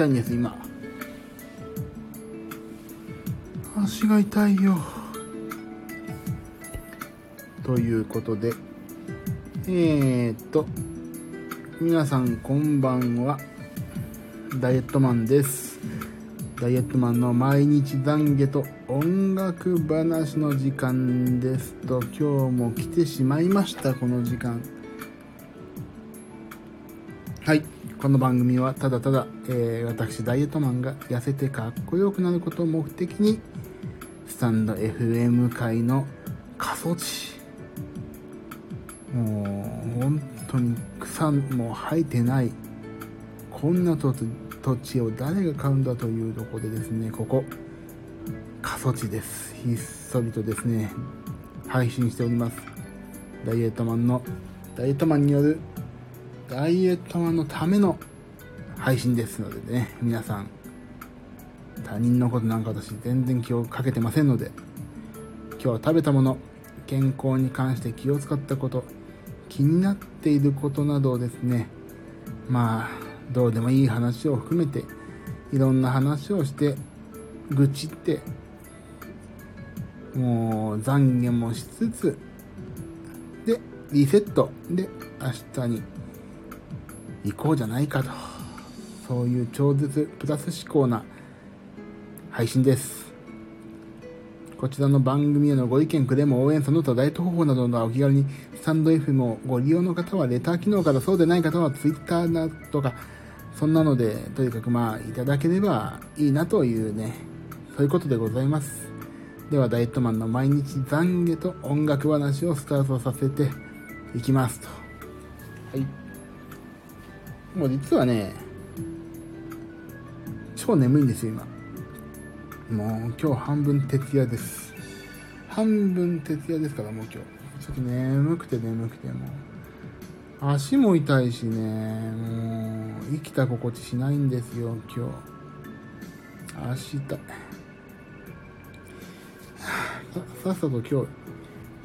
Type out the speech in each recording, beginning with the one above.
痛いんです今。足が痛いよ。ということでえー、っと皆さんこんばんは。ダイエットマンです。ダイエットマンの毎日懺悔と音楽話の時間ですと今日も来てしまいましたこの時間。この番組はただただ、えー、私ダイエットマンが痩せてかっこよくなることを目的にスタンド FM 界の過疎地。もう本当に草も生えてないこんな土地を誰が買うんだというとこでですねここ過疎地です。ひっそりとですね配信しております。ダイエットマンのダイエットマンによるダイエットマンのための配信ですのでね皆さん他人のことなんか私全然気をかけてませんので今日食べたもの健康に関して気を使ったこと気になっていることなどをですねまあどうでもいい話を含めていろんな話をして愚痴ってもう懺悔もしつつでリセット。で明日に行こうじゃないかと。そういう超絶プラス思考な配信です。こちらの番組へのご意見くれも応援その他ダイエット方法などのお気軽にスタンド F もご利用の方はレター機能からそうでない方は Twitter だとかそんなのでとにかくまあいただければいいなというね。そういうことでございます。ではダイエットマンの毎日懺悔と音楽話をスタートさせていきますと。はい。もう実はね超眠いんですよ今。もう今日半分徹夜です。半分徹夜ですからもう今日。ちょっと眠くて眠くてもう。足も痛いしねもう生きた心地しないんですよ今日。足痛い。さっさと今日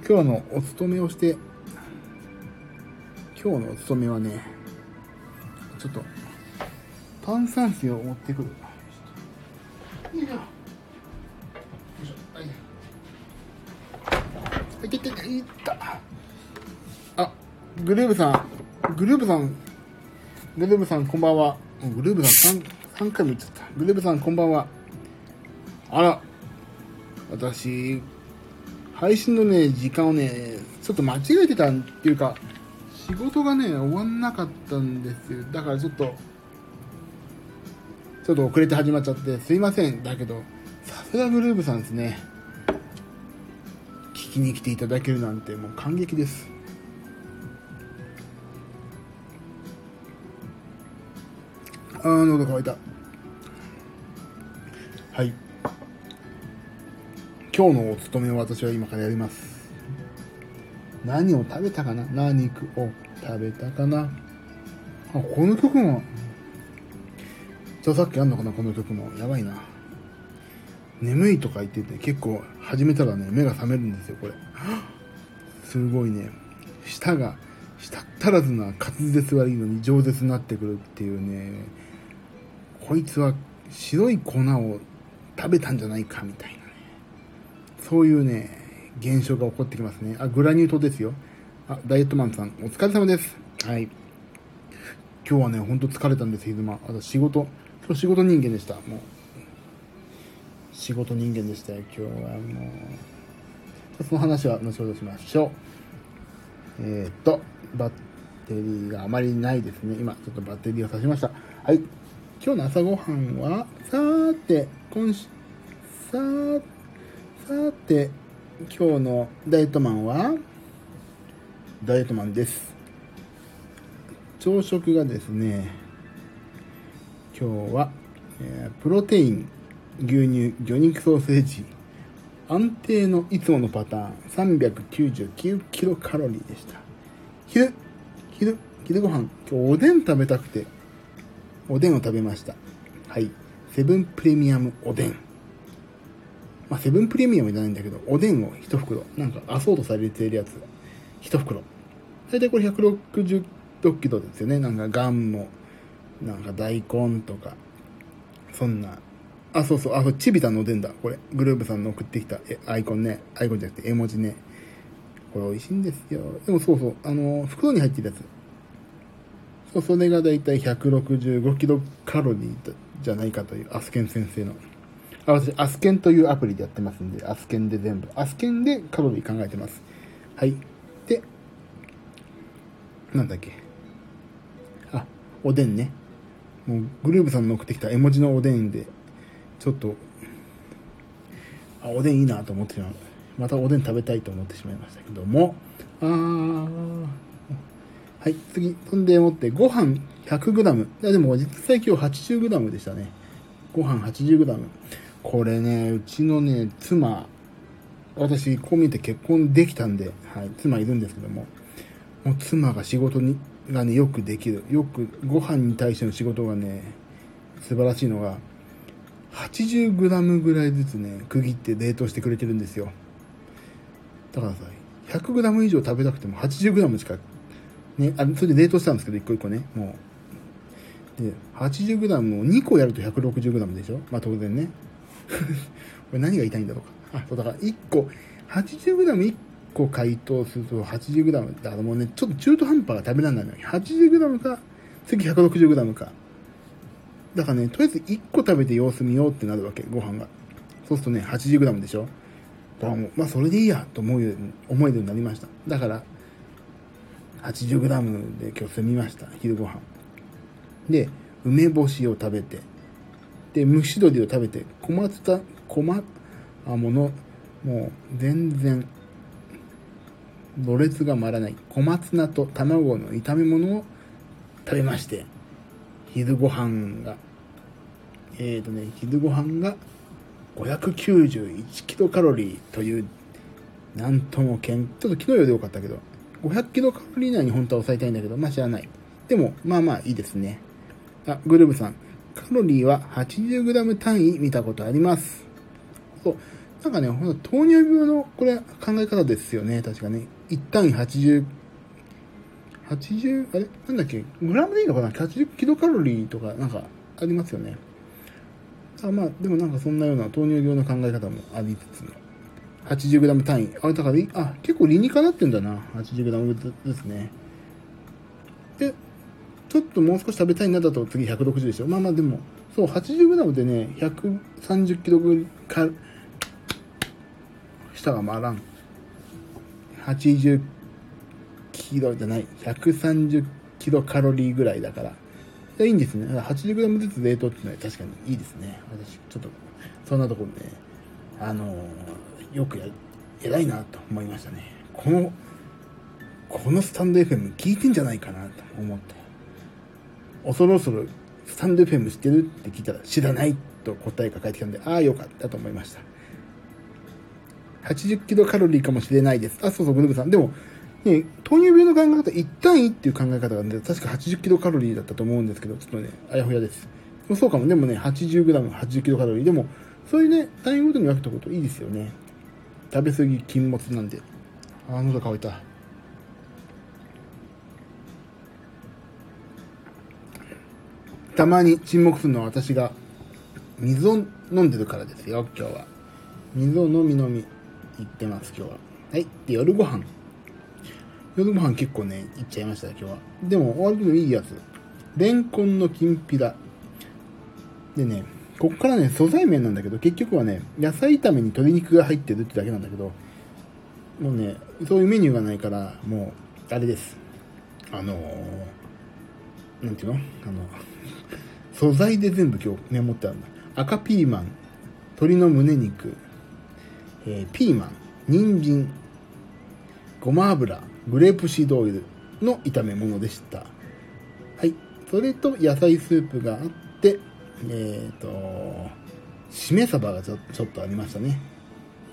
今日のお勤めをして今日のお勤めはねちょっと炭酸水を持ってくる。よいしょよいしょ。はい。いけていった。あグルーブさん。グルーブさん。グルーブさんこんばんは。グルーブさん 3, 3回も言っちゃった。グルーブさんこんばんは。あら。私配信のね時間をねちょっと間違えてたっていうか仕事がね終わんなかったんですよ。だからちょっとちょっと遅れて始まっちゃってすいません。だけどさすがグルーブさんですね。聞きに来ていただけるなんてもう感激です。あー喉乾いた。はい。今日のお勤めを私は今からやります。何を食べたかな？何を食べたかな？あこの曲も。著作権あんのかな？この曲も。やばいな。眠いとか言ってて結構始めたらね目が覚めるんですよこれ。すごいね。舌が舌足らずな滑舌悪いのに饒舌になってくるっていうね。こいつは白い粉を食べたんじゃないかみたいなね。そういうね現象が起こってきますね。あグラニュー糖ですよ。あダイエットマンさんお疲れ様です。はい。今日はねほんと疲れたんです昼間あと仕事。今日仕事人間でした。もう。仕事人間でしたよ。今日はもう。その話は後ほどしましょう。えー、っとバッテリーがあまりないですね。今ちょっとバッテリーを挿しました。はい。今日の朝ごはんはさーて今週さーて今日のダイエットマンはダイエットマンです。朝食がですね今日は、えー、プロテイン牛乳魚肉ソーセージ安定のいつものパターン399キロカロリーでした。昼昼昼ご飯今日おでん食べたくておでんを食べました。はい。セブンプレミアムおでん。まあ、セブンプレミアムじゃないんだけど、おでんを一袋、なんかアソートされてるやつ、一袋。大体これ166キロですよね。なんかガンも、なんか大根とか、そんな、あ、そうそう、あ、そうチビタのおでんだ。これ、グループさんの送ってきたえアイコンね。アイコンじゃなくて絵文字ね。これ美味しいんですよ。でもそうそう、あの、袋に入ってるやつ。そう、それがだいたい165キロカロリーじゃないかという、アスケン先生の。あ、私、アスケンというアプリでやってますんで、アスケンで全部。アスケンでカロリー考えてます。はい。で、なんだっけ。あ、おでんね。もう、グループさんの送ってきた絵文字のおでんで、ちょっと、あ、おでんいいなと思ってしまう。またおでん食べたいと思ってしまいましたけども、あー、はい、次、そんでもって、ご飯 100g。いや、でも実際今日 80g でしたね。ご飯 80g。これね、うちのね、妻、私、こう見て結婚できたんで、はい、妻いるんですけども、もう妻が仕事に、がね、よくできる。よく、ご飯に対しての仕事がね、素晴らしいのが、80g ぐらいずつね、区切って冷凍してくれてるんですよ。だからさ、100g 以上食べたくても 80g しか、ね、あそれで冷凍したんですけど、一個一個ね、もう。で、80g を2個やると 160g でしょ？まあ当然ね。これ何が言いたいんだろうか。あ、そうだから1個、80g1 個解凍すると 80g だからもうね、ちょっと中途半端が食べられないのよ。80g か、次 160g か。だからね、とりあえず1個食べて様子見ようってなるわけ、ご飯が。そうするとね、80g でしょだからもう、まあそれでいいやと思うように、思えるようになりました。だから、80g で今日済みました、昼ご飯。で、梅干しを食べて、で、蒸し鶏を食べて、小松田、小松、あ、もの、もう全然、ろれつが回らない小松菜と卵の炒め物を食べまして、昼ご飯が、えーとね、昼ご飯が591キロカロリーという、なんともけん、ちょっと昨日より良かったけど、500キロカロリー以内に本当は抑えたいんだけど、まあ知らない。でも、まあまあいいですね。あ、グルーブさん。カロリーは 80g 単位見たことあります。そう。なんかね、ほんと糖尿病の、これ考え方ですよね。確かね。1単位80、80、あれ？なんだっけ？グラムでいいのかな ?80 キロカロリーとかなんかありますよね。あまあ、でもなんかそんなような糖尿病の考え方もありつつの。80g 単位。あ、だからい、あ、結構理にかなってんだな。80g ですね。で、ちょっともう少し食べたいなだと次160でしょ。まあまあでも、そう、80g でね、130キロぐか、下が回らん。80キロじゃない。130キロカロリーぐらいだから。いいいんですね。80g ずつ冷凍っていうのは確かにいいですね。私、ちょっと、そんなところで、ね、あのー、よくや、偉いなと思いましたね。この、このスタンド FM 聞いてんじゃないかなと思って。恐ろそろスタンド FM 知ってる？って聞いたら知らないと答えが返ってきたんで、ああ、よかったと思いました。80キロカロリーかもしれないです。あ、そうそう、グループさん。でも、ね、糖尿病の考え方、1対1っていう考え方がね、確か80キロカロリーだったと思うんですけど、ちょっとね、あやふやです。そうかも、でもね、80g、80キロカロリー。でも、そういうね、単位ごとに分けたこといいですよね。食べ過ぎ禁物なんで。あ、喉乾いた。たまに沈黙するのは私が水を飲んでるからですよ、今日は。水を飲み飲み言ってます、今日は。はい。で、夜ご飯。夜ご飯結構ね、いっちゃいました、今日は。でも、割といいやつ。レンコンのきんぴら。でね、こっからね、素材麺なんだけど、結局はね、野菜炒めに鶏肉が入ってるってだけなんだけど、もうね、そういうメニューがないから、もう、あれです。あのー、なんていうの？あの、素材で全部今日メモってあるんだ。赤ピーマン、鶏の胸肉、えー、ピーマン、人参、ごま油、グレープシードオイルの炒め物でした。はい。それと野菜スープがあって、えっ、ー、と、しめ鯖がちょちょっとありましたね。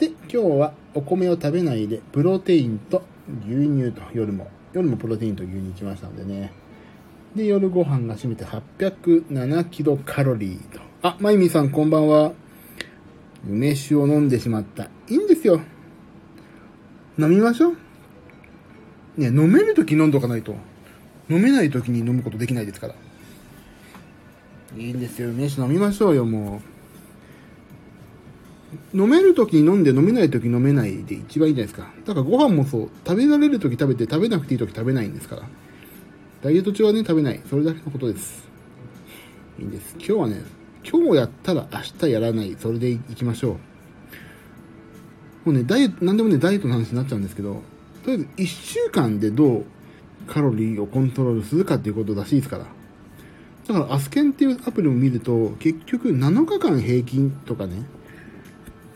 で、今日はお米を食べないで、プロテインと牛乳と夜も、夜もプロテインと牛乳来ましたのでね。で、夜ご飯が占めて807キロカロリーと。あ、まゆみさんこんばんは。梅酒を飲んでしまった。いいんですよ。飲みましょう。ね、飲めるとき飲んどかないと。飲めないときに飲むことできないですから。いいんですよ。飯飲みましょうよ、もう。飲める時に飲んで飲めない時飲めないで一番いいじゃないですか。だからご飯もそう。食べられる時食べて食べなくていい時食べないんですから。ダイエット中はね、食べない。それだけのことです。いいんです。今日はね、今日やったら明日やらない。それでいきましょう。もうね、ダイエット、なんでもね、ダイエットの話になっちゃうんですけど、とりあえず1週間でどうカロリーをコントロールするかっていうことらしいですから。だから、アスケンっていうアプリを見ると、結局7日間平均とかね、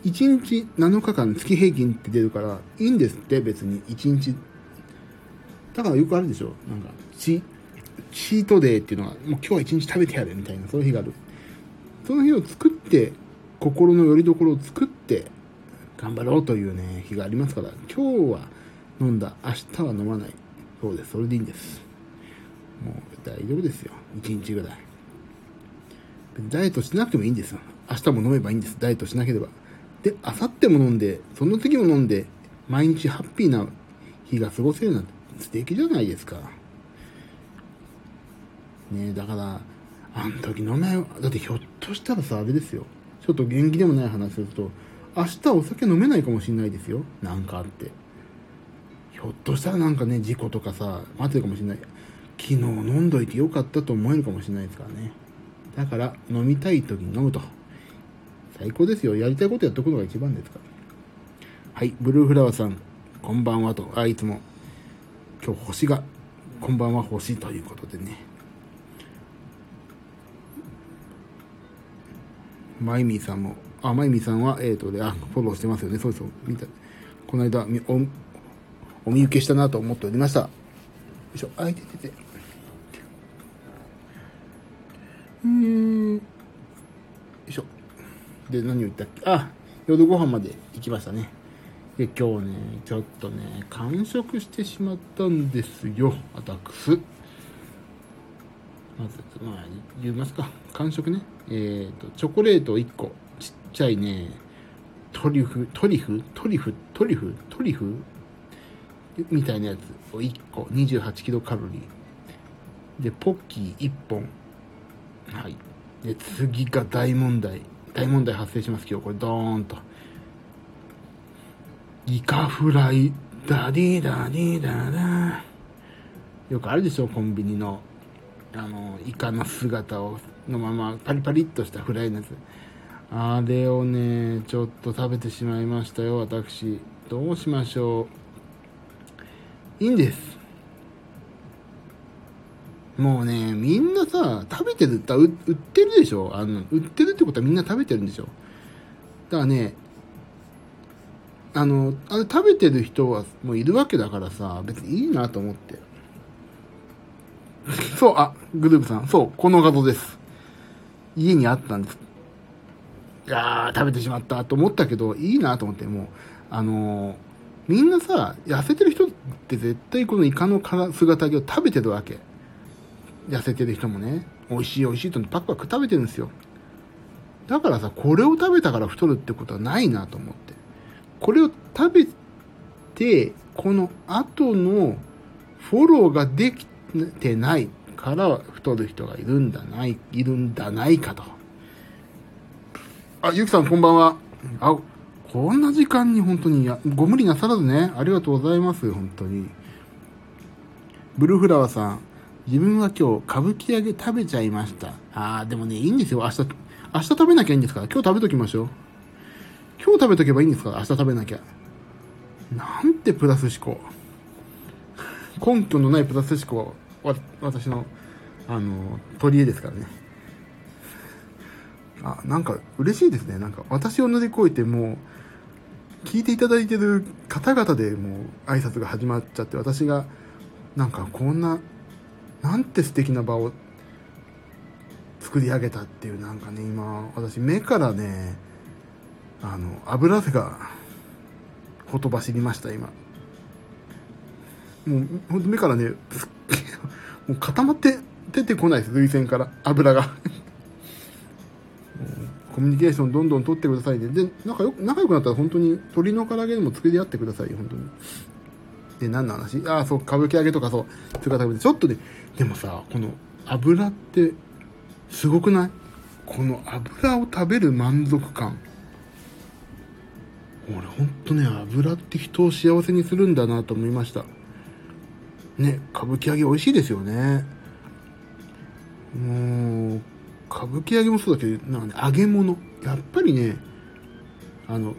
1日7日間月平均って出るから、いいんですって、別に1日。だからよくあるでしょなんか、チ、チートデーっていうのは、もう今日は1日食べてやるみたいな、そういう日がある。その日を作って、心の拠り所を作って、頑張ろうというね、日がありますから、今日は飲んだ、明日は飲まない。そうです、それでいいんです。もう大丈夫ですよ。1日ぐらい。ダイエットしなくてもいいんですよ。明日も飲めばいいんです。ダイエットしなければ。で、明後日も飲んで、その次も飲んで、毎日ハッピーな日が過ごせるなんて素敵じゃないですか。ねだから、あの時飲めよ。だってひょっとしたらさ、あれですよ。ちょっと元気でもない話すると、明日お酒飲めないかもしれないですよ。なんかあって。ひょっとしたらなんかね、事故とかさ、待ってるかもしれない。昨日飲んどいてよかったと思えるかもしれないですからね。だから、飲みたい時に飲むと。最高ですよ。やりたいことやっとくのが一番ですから。はい、ブルーフラワーさん、こんばんはと。あ、いつも。今日星が、こんばんは星ということでね。マイミーさんも、あ、マイミーさんは、えっ、ー、とで、あ、フォローしてますよね。そうそう、見た。この間、お、お見受けしたなと思っておりました。よいしょ、あいててて。うん。よいしょ。で、何を言ったっけ？あ、夜ご飯まで行きましたね。で、今日ね、ちょっとね、完食してしまったんですよ、私。まず、まあ、言いますか。完食ね。えっ、ー、と、チョコレート1個。ちっちゃいね、トリュフ、トリュフ？トリュフ？トリュフ？トリュフ？みたいなやつを1個。28キロカロリー。で、ポッキー1本。はい。で、次が大問題。大問題発生します、今日。これ、ドーンと。イカフライ、ダディダディダダよくあるでしょ、コンビニの。あの、イカの姿を、のまま、パリパリっとしたフライのやつ。あれをね、ちょっと食べてしまいましたよ、私。どうしましょう。いいんです。もうね、みんなさ、食べてる、売ってるでしょ？あの、売ってるってことはみんな食べてるんでしょ？だからね、あの、あれ食べてる人はもういるわけだからさ、別にいいなと思って。そう、あ、グループさん、そう、この画像です。家にあったんです。いやー、食べてしまったと思ったけど、いいなと思って、もう、あのー、みんなさ、痩せてる人って絶対このイカの姿揚を食べてるわけ。痩せてる人もね、美味しい美味しいとパクパク食べてるんですよ。だからさ、これを食べたから太るってことはないなと思って。これを食べて、この後のフォローができてないから太る人がいるんだない、いるんだないかと。あ、ゆきさんこんばんは。あ、こんな時間に本当にや、ご無理なさらずね、ありがとうございます、本当に。ブルーフラワーさん、自分は今日歌舞伎揚げ食べちゃいました。あー、でもね、いいんですよ。明日、明日食べなきゃいいんですから。今日食べときましょう。今日食べとけばいいんですか？明日食べなきゃ。なんてプラス思考。根拠のないプラス思考は、私の、あの、取り柄ですからね。あ、なんか嬉しいですね。なんか私を乗り越えてもう、聞いていただいてる方々でもう挨拶が始まっちゃって、私が、なんかこんな、なんて素敵な場を作り上げたっていう、なんかね、今、私目からね、あの、油汗が、ほとばしりました、今。もう、ほんと目からね、もう固まって出てこないです、涙腺から、油が。コミュニケーションどんどん取ってくださいね。で、仲良く、仲良くなったら本当に鶏の唐揚げでも作り合ってくださいよ、本当に。で、何の話？ああ、そう、歌舞伎揚げとかそう、姿食べて、ちょっとね、でもさ、この油って、すごくない？この油を食べる満足感。俺ほんとね、油って人を幸せにするんだなと思いました。ね、歌舞伎揚げ美味しいですよね。もう、歌舞伎揚げもそうだけど、なんかね、揚げ物。やっぱりね、あの、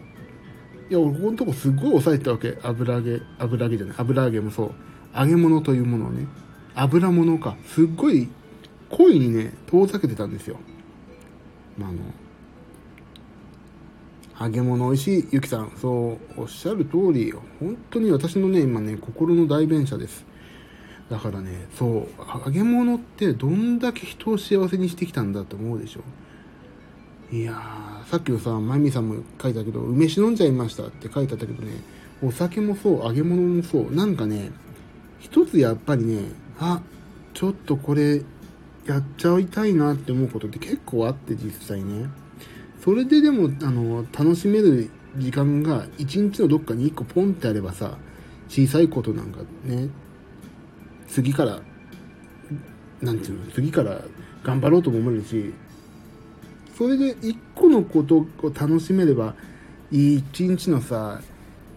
いや、俺ここのとこすっごい抑えてたわけ。油揚げ、油揚げじゃない、油揚げもそう。揚げ物というものをね、油物か。すっごい、濃いにね、遠ざけてたんですよ。まあの、揚げ物美味しい、ゆきさん。そう、おっしゃる通り、本当に私のね、今ね、心の代弁者です。だからね、そう、揚げ物ってどんだけ人を幸せにしてきたんだと思うでしょ。いやー、さっきのさ、まゆみさんも書いたけど、梅酒飲んじゃいましたって書いてあったけどね、お酒もそう、揚げ物もそう、なんかね、一つやっぱりね、あ、ちょっとこれ、やっちゃいたいなって思うことって結構あって実際ね。それででも、あの、楽しめる時間が一日のどっかに一個ポンってあればさ、小さいことなんかね、次から、なんていうの、次から頑張ろうとも思えるし、それで一個のことを楽しめれば、一日のさ、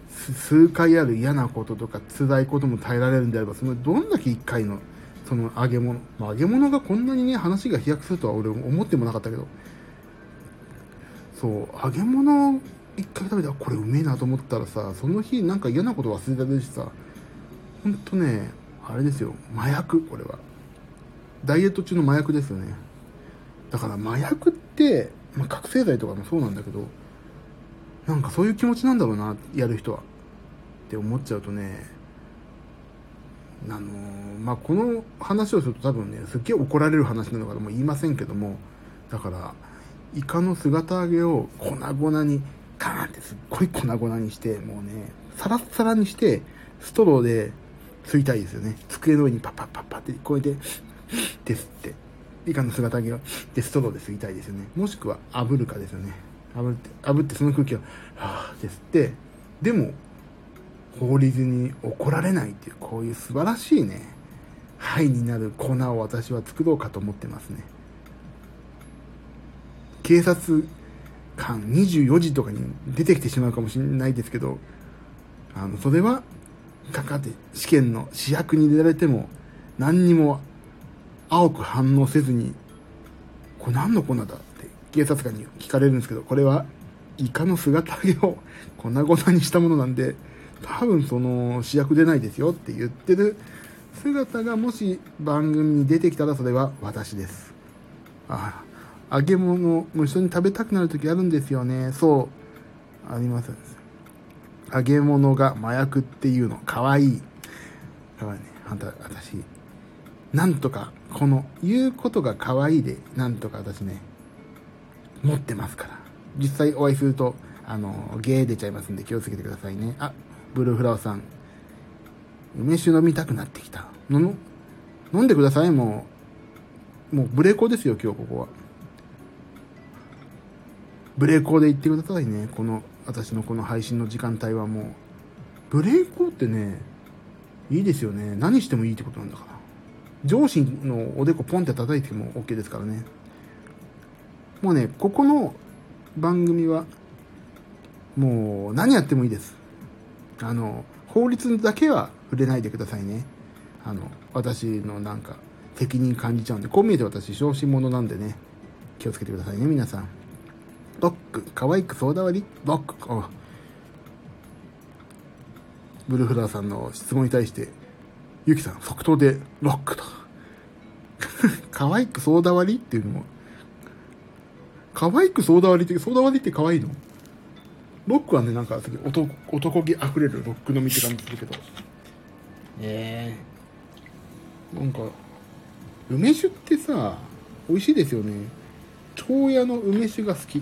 数回ある嫌なこととか辛いことも耐えられるんであれば、そのどんだけ一回の、その揚げ物、まあ、揚げ物がこんなにね、話が飛躍するとは俺思ってもなかったけど、そう、揚げ物一回食べたらこれうめえなと思ったらさ、その日なんか嫌なこと忘れたでしさ、ほんとね、あれですよ、麻薬、これは。ダイエット中の麻薬ですよね。だから麻薬って、まあ、覚醒剤とかもそうなんだけど、なんかそういう気持ちなんだろうな、やる人は。って思っちゃうとね、あのー、まあ、この話をすると多分ね、すっげえ怒られる話なのかとも言いませんけども、だから、イカの姿揚げを粉々に、カーンってすっごい粉々にして、もうね、サラッサラにして、ストローで吸いたいですよね。机の上にパッパッパッパってこうやって、ですって。イカの姿揚げを、で、ストローで吸いたいですよね。もしくは炙るかですよね。炙って、炙ってその空気を、はぁ、ですって、でも、法律に怒られないっていう、こういう素晴らしいね、灰になる粉を私は作ろうかと思ってますね。警察官24時とかに出てきてしまうかもしれないですけど、あの、それは、かかって試験の試薬に入れられても、何にも青く反応せずに、これ何の粉だって警察官に聞かれるんですけど、これはイカの姿揚げを粉々にしたものなんで、多分その試薬出ないですよって言ってる姿がもし番組に出てきたらそれは私です。ああ、揚げ物も一緒に食べたくなる時あるんですよね。そう、あります。揚げ物が麻薬っていうの、かわいい。かわいいね。あんた、私、なんとか、この、言うことが可愛いで、なんとか私ね、持ってますから。実際お会いすると、あの、ゲー出ちゃいますんで気をつけてくださいね。あ、ブルーフラワーさん。梅酒飲みたくなってきた。飲んでください、もう。もうブレコですよ、今日ここは。ブレーコーで言ってくださいね。この、私のこの配信の時間帯はもう。ブレーコーってね、いいですよね。何してもいいってことなんだから。上司のおでこポンって叩いても OK ですからね。もうね、ここの番組は、もう何やってもいいです。あの、法律だけは触れないでくださいね。あの、私のなんか、責任感じちゃうんで、こう見えて私、小心者なんでね、気をつけてくださいね、皆さん。ロック、可愛くソーダ割りロック、ブルーフラーさんの質問に対して、ゆきさん、即答でロックと。可愛くソーダ割りっていうのも、可愛くソーダ割りって、ソーダ割りって可愛いの？ロックはね、なんか男、男気溢れるロック飲みって感じするけど。ええー、なんか、梅酒ってさ、美味しいですよね。長屋の梅酒が好き。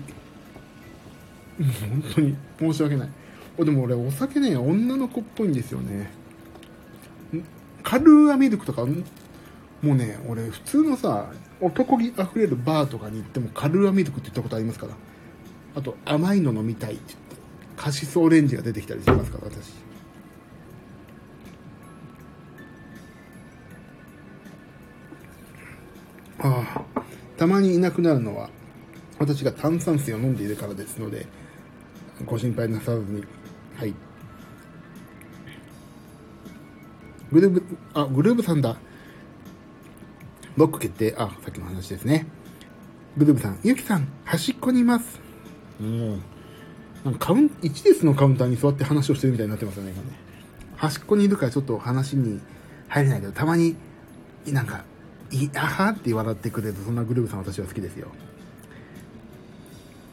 本当に申し訳ない。でも俺お酒ね、女の子っぽいんですよね。カルーアミルクとか、もうね、俺普通のさ、男気溢れるバーとかに行ってもカルーアミルクって言ったことありますから。あと、甘いの飲みたいって言って、カシスオレンジが出てきたりしますから、私。ああ、たまにいなくなるのは、私が炭酸水を飲んでいるからですので、ご心配なさらずに。はい。グルーブ、あ、グルーブさんだ。ロック決定。あ、さっきの話ですね。グルーブさん、ゆきさん、端っこにいます。うん。なんかカウン、1列のカウンターに座って話をしてるみたいになってますよね、今ね。端っこにいるからちょっと話に入れないけど、たまに、なんか、い、あはって笑ってくれる、そんなグルーブさん私は好きですよ。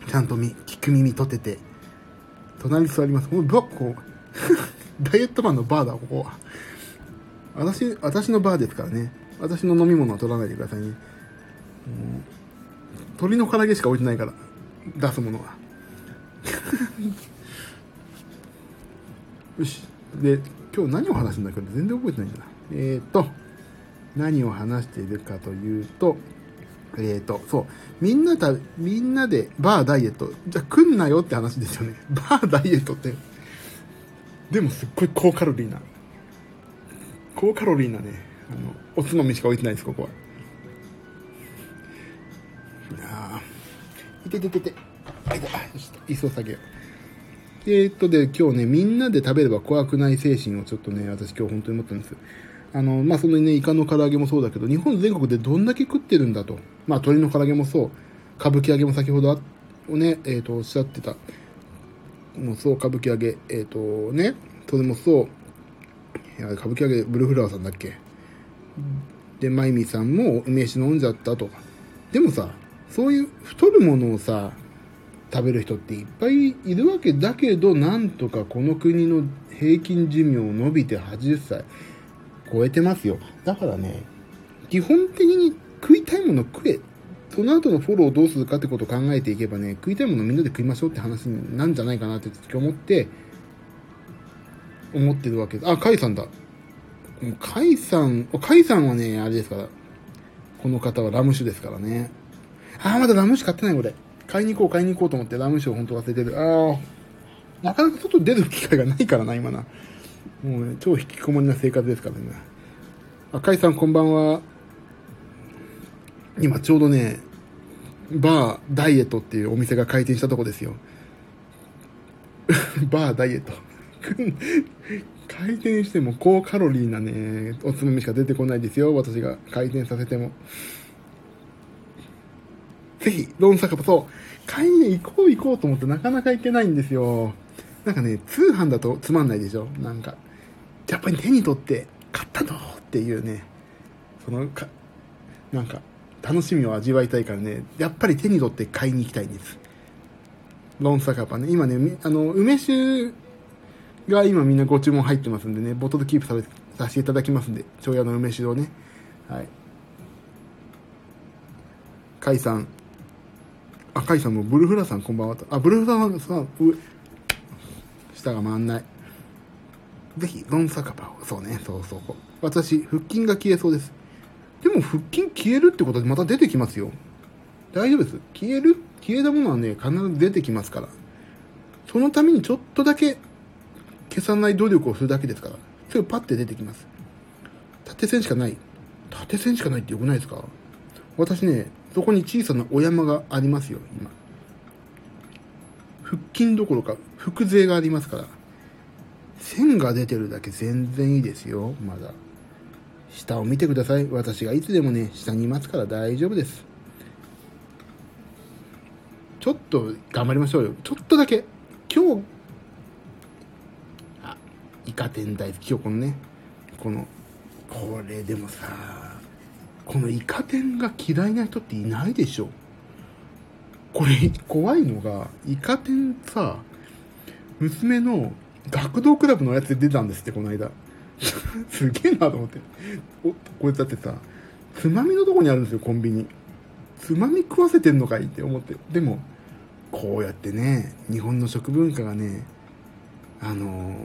ちゃんとみ、聞く耳取ってて、隣に座ります。このここ、ダイエットマンのバーだ、ここは。私、私のバーですからね。私の飲み物は取らないでくださいね。もう鶏の唐揚げしか置いてないから、出すものは。よし。で、今日何を話すんだっけ全然覚えてないんだな。えっ、ー、と、何を話しているかというと、えっ、ー、と、そう、みんなた、みんなでバーダイエット。じゃあ来んなよって話ですよね。バーダイエットって。でもすっごい高カロリーな。高カロリーなね、あの、おつまみしか置いてないです、ここは。ああ。いてててて。あ、いた。あ、よし、椅子を下げよう。えー、っとで、今日ね、みんなで食べれば怖くない精神をちょっとね、私今日本当に思ったんです。あの、まあ、そのね、イカの唐揚げもそうだけど、日本全国でどんだけ食ってるんだと。まあ、鶏の唐揚げもそう。歌舞伎揚げも先ほどあ、ね、えっ、と、おっしゃってた。もうそう、歌舞伎揚げ。えっ、と、ね、それもそう。いや、歌舞伎揚げ、ブルーフラワーさんだっけ？で、マイミさんも梅酒飲んじゃったと。でもさ、そういう太るものをさ、食べる人っていっぱいいるわけだけど、なんとかこの国の平均寿命伸びて80歳超えてますよ。だからね、基本的に食いたいもの食え。その後のフォローをどうするかってことを考えていけばね、食いたいものみんなで食いましょうって話なんじゃないかなって思って、思ってるわけです。あ、カイさんだ。カイさん、カイさんはね、あれですから、この方はラム酒ですからね。あ、まだラム酒買ってない俺。買いに行こう、買いに行こうと思ってラム酒を本当忘れてる。ああ、なかなか外出る機会がないからな、今な。もうね、超引きこもりな生活ですからね。赤井さんこんばんは。今ちょうどね、バーダイエットっていうお店が開店したとこですよ。バーダイエット。開店しても高カロリーなね、おつまみしか出てこないですよ。私が開店させても。ぜひ、ロン酒場、そう、買いに行こう行こうと思ってなかなか行けないんですよ。なんかね、通販だとつまんないでしょなんか、やっぱり手に取って買ったのっていうね、そのか、なんか、楽しみを味わいたいからね、やっぱり手に取って買いに行きたいんです。ロン酒場ね、今ね、あの、梅酒が今みんなご注文入ってますんでね、ボトルキープささせていただきますんで、長屋の梅酒をね、はい。甲斐さん、あ、甲斐さんもブルフラさんこんばんはあ、ブルフラさん、上、下が回んない。ぜひ、ロン酒場を。そうね、そうそう。私、腹筋が消えそうです。でも、腹筋消えるってことでまた出てきますよ。大丈夫です。消える消えたものはね、必ず出てきますから。そのためにちょっとだけ消さない努力をするだけですから。それパッて出てきます。縦線しかない。縦線しかないってよくないですか？私ね、そこに小さなお山がありますよ、今。腹筋どころか、腹税がありますから。線が出てるだけ全然いいですよ、まだ。下を見てください。私がいつでもね、下にいますから大丈夫です。ちょっと頑張りましょうよ。ちょっとだけ。今日、あ、イカ天大好き。今日このね、この、これでもさ、このイカ天が嫌いな人っていないでしょ。これ、怖いのが、イカ天さ、娘の学童クラブのやつで出たんですって、この間。すげえなと思って。おこれだってさ、つまみのとこにあるんですよ、コンビニ。つまみ食わせてんのかいって思って。でも、こうやってね、日本の食文化がね、あの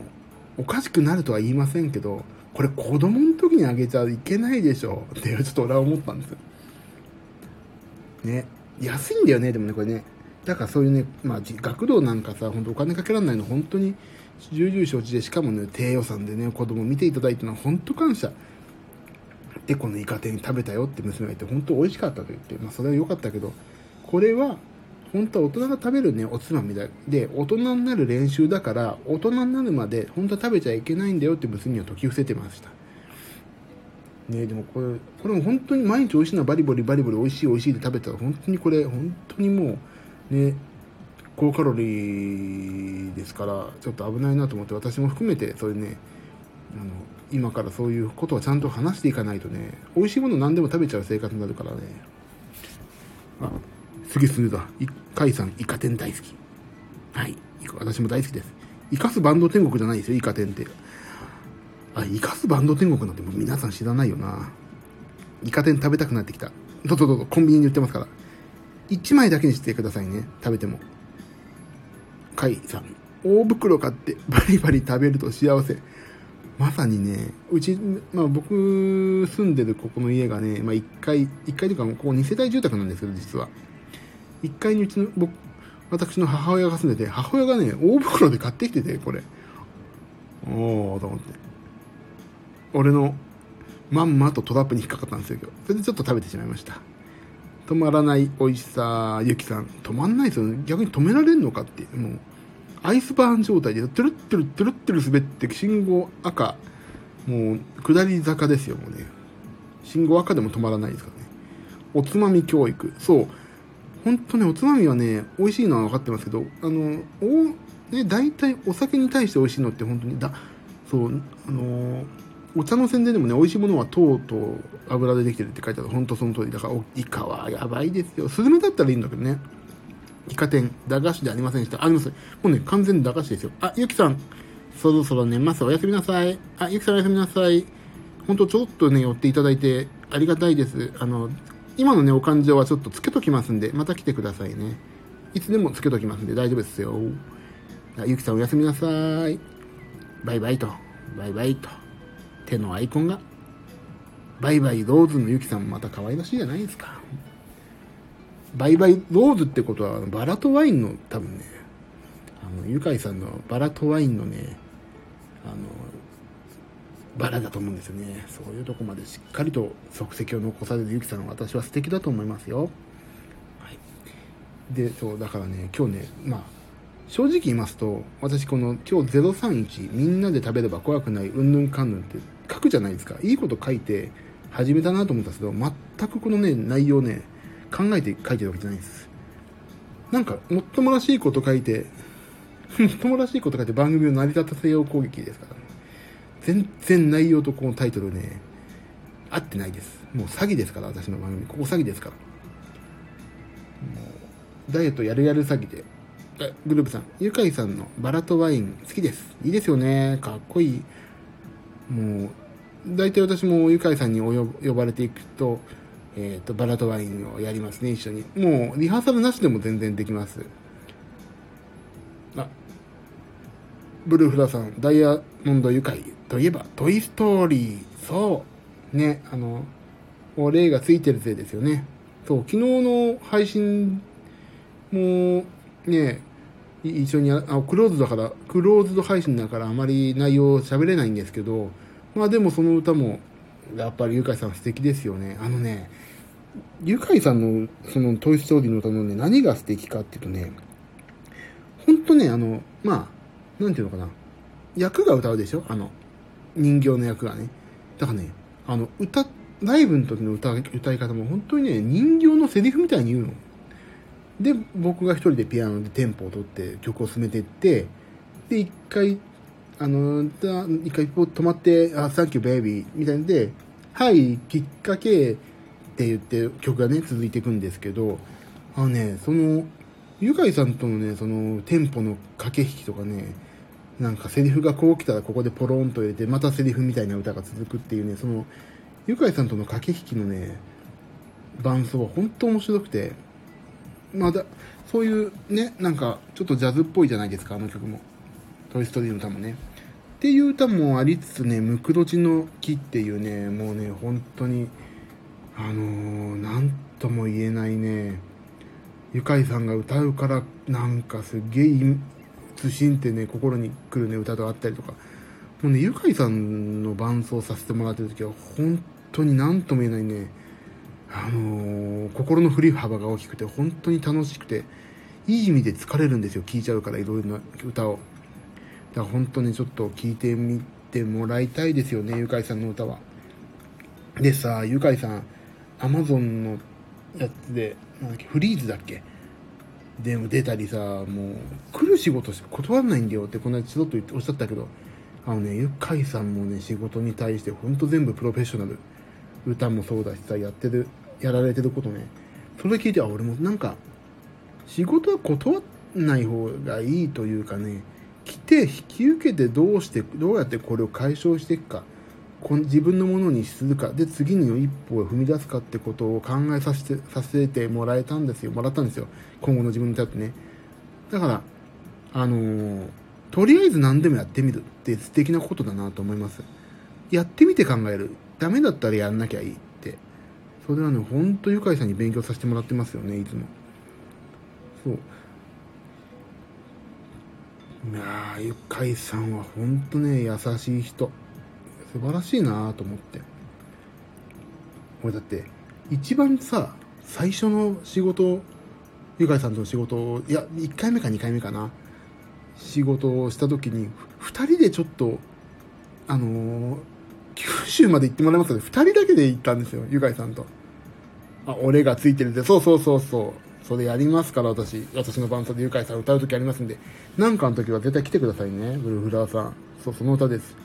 おかしくなるとは言いませんけど、これ子供の時にあげちゃいけないでしょってちょっと俺は思ったんです。ね。安いんだよね、でもね、これね。だからそういうね、まあ、学童なんかさ、本当お金かけられないの本当に重々承知で、しかもね、低予算でね、子供見ていただいたのは本当感謝。で、このイカ天食べたよって娘が言って、本当美味しかったと言って、まあそれは良かったけど、これは、本当は大人が食べるね、おつまみだ。で、大人になる練習だから、大人になるまで、本当は食べちゃいけないんだよって娘には解き伏せてました。ねでもこれ、これも本当に毎日美味しいのはバリバリバリバリ美味しい美味しいで食べたら、本当にこれ、本当にもう、ね、高カロリーですから、ちょっと危ないなと思って、私も含めて、そういうね、あの、今からそういうことをちゃんと話していかないとね、美味しいもの何でも食べちゃう生活になるからね。あ、杉すだ。甲斐さん、イカ天大好き。はい。私も大好きです。イカすバンド天国じゃないですよ、イカ天って。あ、イカすバンド天国なんてもう皆さん知らないよな。イカ天食べたくなってきた。どうぞどうぞ、コンビニに売ってますから。1枚だけにしてくださいね、食べても。甲斐さん、大袋買ってバリバリ食べると幸せ。まさにね、うち、まあ僕住んでるここの家がね、まあ1階、1階というかここ2世帯住宅なんですけど、実は。1階にうちの、僕、私の母親が住んでて、母親がね、大袋で買ってきてて、これ。おー、と思って。俺の、まんまとトラップに引っかかったんですよ、それでちょっと食べてしまいました。止まらない美味しさ、ゆきさん。止まんないですよね。逆に止められんのかって、もう。アイスバーン状態で、トゥルットゥルトゥルットゥル滑って、信号赤、もう、下り坂ですよ、もうね。信号赤でも止まらないですからね。おつまみ教育。そう。ほんとね、おつまみはね、美味しいのは分かってますけど、あの、お、ね、大体お酒に対して美味しいのって本当に、だ、そう、あのお茶の宣伝でもね、美味しいものは糖と油でできてるって書いてある。ほんとその通り。だから、イカはやばいですよ。スズメだったらいいんだけどね。イカ天、駄菓子でありませんでした。あります。もうね、完全に駄菓子ですよ。あ、ゆきさん、そろそろ寝ます。おやすみなさい。あ、ゆきさんおやすみなさい。ほんとちょっとね、寄っていただいてありがたいです。あの、今のね、お感情はちょっとつけときますんで、また来てくださいね。いつでもつけときますんで大丈夫ですよ。あゆきさんおやすみなさい。バイバイと、バイバイと。手のアイコンが。バイバイローズのゆきさんもまた可愛らしいじゃないですか。バイバイローズってことは、バラとワインの多分ね、あの、ゆかいさんのバラとワインのね、あの、バラだと思うんですよね。そういうとこまでしっかりと足跡を残されるゆきさんは私は素敵だと思いますよ。はい。で、そう、だからね、今日ね、まあ、正直言いますと、私この今日031、みんなで食べれば怖くない、うんぬんかんぬんって書くじゃないですか。いいこと書いて始めたなと思ったんですけど、全くこのね、内容ね、考えて書いてるわけじゃないです。なんか、もっともらしいこと書いて、もっともらしいこと書いて番組を成り立たせよう攻撃ですからね。全然内容とこのタイトルね、合ってないです。もう詐欺ですから、私の番組。ここ詐欺ですから。もう、ダイエットやるやる詐欺で。グループさん、ゆかいさんのバラとワイン好きです。いいですよね。かっこいい。もう、大体私もゆかいさんに呼ばれていくと、えっ、ー、と、バラとワインをやりますね、一緒に。もう、リハーサルなしでも全然できます。あ、ブルーフラさん、ダイヤモンド愉快といえば、トイストーリー。そう。ね、あの、お礼がついてるせいですよね。そう、昨日の配信も、ね、一緒にあ、クローズだから、クローズド配信だからあまり内容喋れないんですけど、まあでもその歌も、やっぱりゆかいさん素敵ですよね。あのね、ゆかいさんの、その、トイストーリーの歌のね、何が素敵かっていうとね、ほんとね、あの、まあ、なんていうのかな、役が歌うでしょ？あの、人形の役がね。だからね、あの、歌、ライブの時の歌、歌い方も本当にね、人形のセリフみたいに言うの。で、僕が一人でピアノでテンポを取って曲を進めていって、で、一回、あの、一回止まって、あ、サンキューベイビーみたいんで、はい、きっかけ、って言って曲がね、続いていくんですけど、あのね、その、ゆかいさんとのね、その、テンポの駆け引きとかね、なんかセリフがこう来たらここでポロンと入れて、またセリフみたいな歌が続くっていうね、その、ゆかいさんとの駆け引きのね、伴奏は本当面白くて、まだ、そういうね、なんか、ちょっとジャズっぽいじゃないですか、あの曲も。トイストーリーの歌もね。っていう歌もありつつね、ムクロチの木っていうね、もうね、本当に、あのー、なんとも言えないね、ゆかいさんが歌うから、なんかすげえ、通信ってね、心に来るね、歌とあったりとか、もうね、ゆかいさんの伴奏させてもらってる時は、本当に何とも言えないね、あのー、心の振り幅が大きくて、本当に楽しくて、いい意味で疲れるんですよ、聴いちゃうから、いろいろな歌を。だから本当にちょっと聴いてみてもらいたいですよね、ゆかいさんの歌は。でさ、ゆかいさん、アマゾンのやつで、なんだっけ、フリーズだっけ？でも出たりさ、もう、来る仕事しか断らないんだよって、この間ちょっとおっしゃったけど、あのね、ゆかいさんもね、仕事に対してほんと全部プロフェッショナル。歌もそうだしさ、やってる、やられてることね。それ聞いて、あ、俺もなんか、仕事は断らない方がいいというかね、来て引き受けてどうして、どうやってこれを解消していくか。この自分のものにするか、で、次の一歩を踏み出すかってことを考えさせて、させてもらえたんですよ。もらったんですよ。今後の自分に立ってね。だから、あのー、とりあえず何でもやってみるって素敵なことだなと思います。やってみて考える。ダメだったらやんなきゃいいって。それはね、ほんとゆかいさんに勉強させてもらってますよね、いつも。そう。いや、ゆかいさんはほんとね、優しい人。素晴らしいなと思って。俺だって、一番さ、最初の仕事、ゆかいさんとの仕事を、いや、1回目か2回目かな。仕事をした時に、2人でちょっと、あのー、九州まで行ってもらいますので、2人だけで行ったんですよ、ゆかいさんと。あ、俺がついてるんで、そうそうそうそう。それやりますから、私。私の伴奏でゆかいさん歌う時ありますんで。なんかの時は絶対来てくださいね、ブルーフラワーさん。そう、その歌です。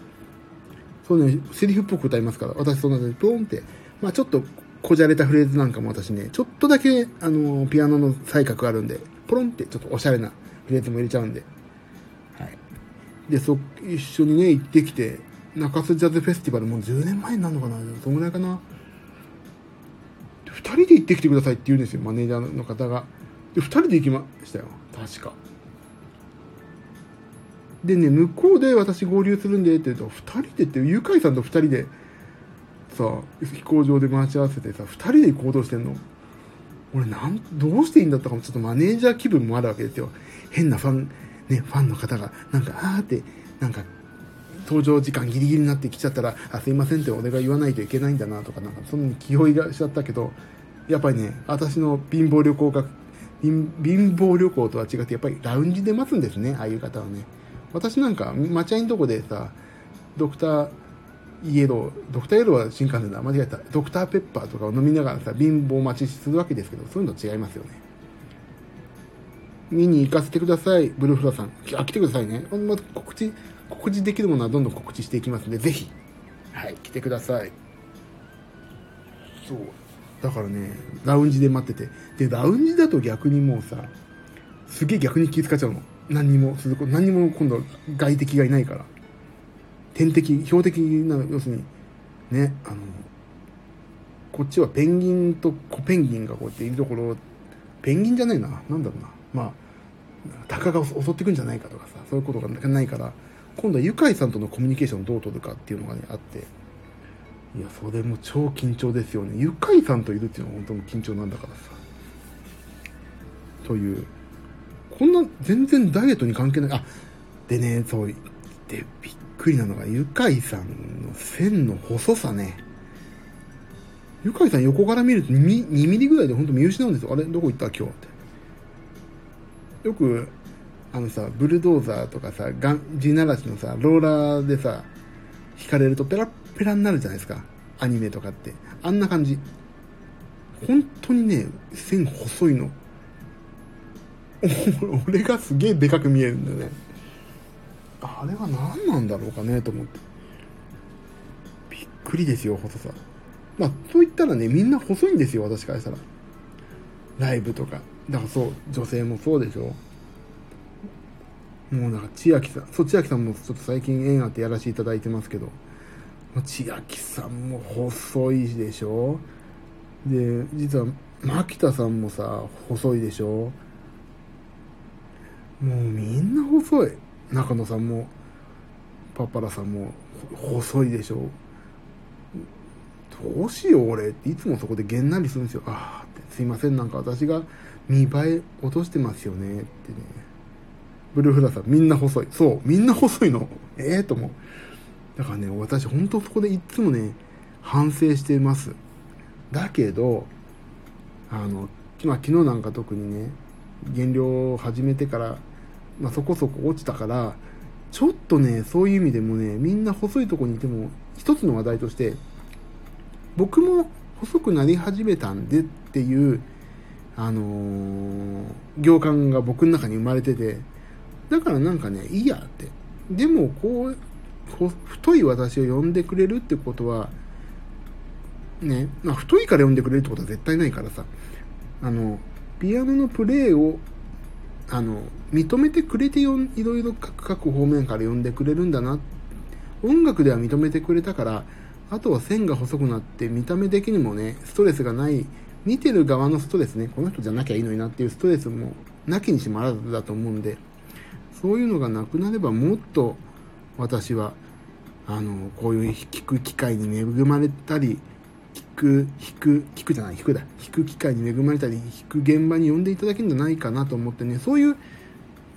そうね、セリフっぽく歌いますから、私その中でポンって、まあちょっとこじゃれたフレーズなんかも私ね、ちょっとだけ、あの、ピアノの才覚あるんで、ポロンってちょっとおしゃれなフレーズも入れちゃうんで、はい。で、そ、一緒にね、行ってきて、中洲ジャズフェスティバルもう10年前になるのかなそのぐらいかな。二人で行ってきてくださいって言うんですよ、マネージャーの方が。で、二人で行きましたよ。確か。でね、向こうで私合流するんでって言うと、二人でって、ゆかいさんと二人で、さ、飛行場で待ち合わせてさ、二人で行動してんの。俺なん、どうしていいんだったかも、ちょっとマネージャー気分もあるわけですよ。変なファン、ね、ファンの方が、なんか、あーって、なんか、登場時間ギリギリになってきちゃったら、あ、すいませんって俺が言わないといけないんだなとか、なんか、その気負いがしちゃったけど、やっぱりね、私の貧乏旅行が、貧乏旅行とは違って、やっぱりラウンジで待つんですね、ああいう方はね。私なんか、待合のとこでさ、ドクターイエロー、ドクターイエローは新幹線だ、間違えた。ドクターペッパーとかを飲みながらさ、貧乏待ちするわけですけど、そういうの違いますよね。見に行かせてください、ブルーフラさん。あ、来てくださいね。ま告知、告知できるものはどんどん告知していきますので、ぜひ、はい、来てください。そう。だからね、ラウンジで待ってて。で、ラウンジだと逆にもうさ、すげえ逆に気遣っちゃうの。何にもすること、何にも今度外敵がいないから。天敵、標的な、要するに、ね、あの、こっちはペンギンとコペンギンがこうやっているところ、ペンギンじゃないな、なんだろうな。まあ、タカが襲ってくんじゃないかとかさ、そういうことがないから、今度はユカイさんとのコミュニケーションをどう取るかっていうのがね、あって、いや、それも超緊張ですよね。ユカイさんといるっていうのは本当に緊張なんだからさ。というこんな全然ダイエットに関係ない。あ、でね、そう、で、びっくりなのが、ゆかいさんの線の細さね。ゆかいさん横から見ると 2, 2ミリぐらいでほんと見失うんですよ。あれどこ行った？今日って。よく、あのさ、ブルドーザーとかさ、ガン、地ならしのさ、ローラーでさ、引かれるとペラペラになるじゃないですか。アニメとかって。あんな感じ。本当にね、線細いの。俺がすげえでかく見えるんだよねあれは何なんだろうかねと思ってびっくりですよ細さまあそう言ったらねみんな細いんですよ私からしたらライブとかだからそう女性もそうでしょもうなんか千秋さんそう千秋さんもちょっと最近縁あってやらせていただいてますけど。千秋さんも細いでしょ？で実は牧田さんもさ細いでしょ？もうみんな細い。中野さんもパパラさんも細いでしょ？どうしよう俺っていつもそこでげんなりするんですよ。ああすいませんなんか私が見栄え落としてますよねってね。ブルーフラさんみんな細い。そう。みんな細いの？ええー、と思う。だからね私本当そこでいつもね反省してます。だけどあの、まあ、昨日なんか特にね減量を始めてから、まあ、そこそこ落ちたからちょっとねそういう意味でもねみんな細いとこにいても一つの話題として僕も細くなり始めたんでっていうあのー、行間が僕の中に生まれててだからなんかねいいやって。でもこう太い私を呼んでくれるってことはね、まあ、太いから呼んでくれるってことは絶対ないからさ。あのピアノのプレーをあの認めてくれてよいろいろ各方面から呼んでくれるんだな。音楽では認めてくれたからあとは線が細くなって見た目的にもねストレスがない。見てる側のストレスねこの人じゃなきゃいいのになっていうストレスもなきにしもあらずだと思うんで。そういうのがなくなればもっと私はあのこういう聞く機会に恵まれたり聞く弾く聞くじゃない弾くだ弾く機会に恵まれたり弾く現場に呼んでいただけるんじゃないかなと思ってねそういう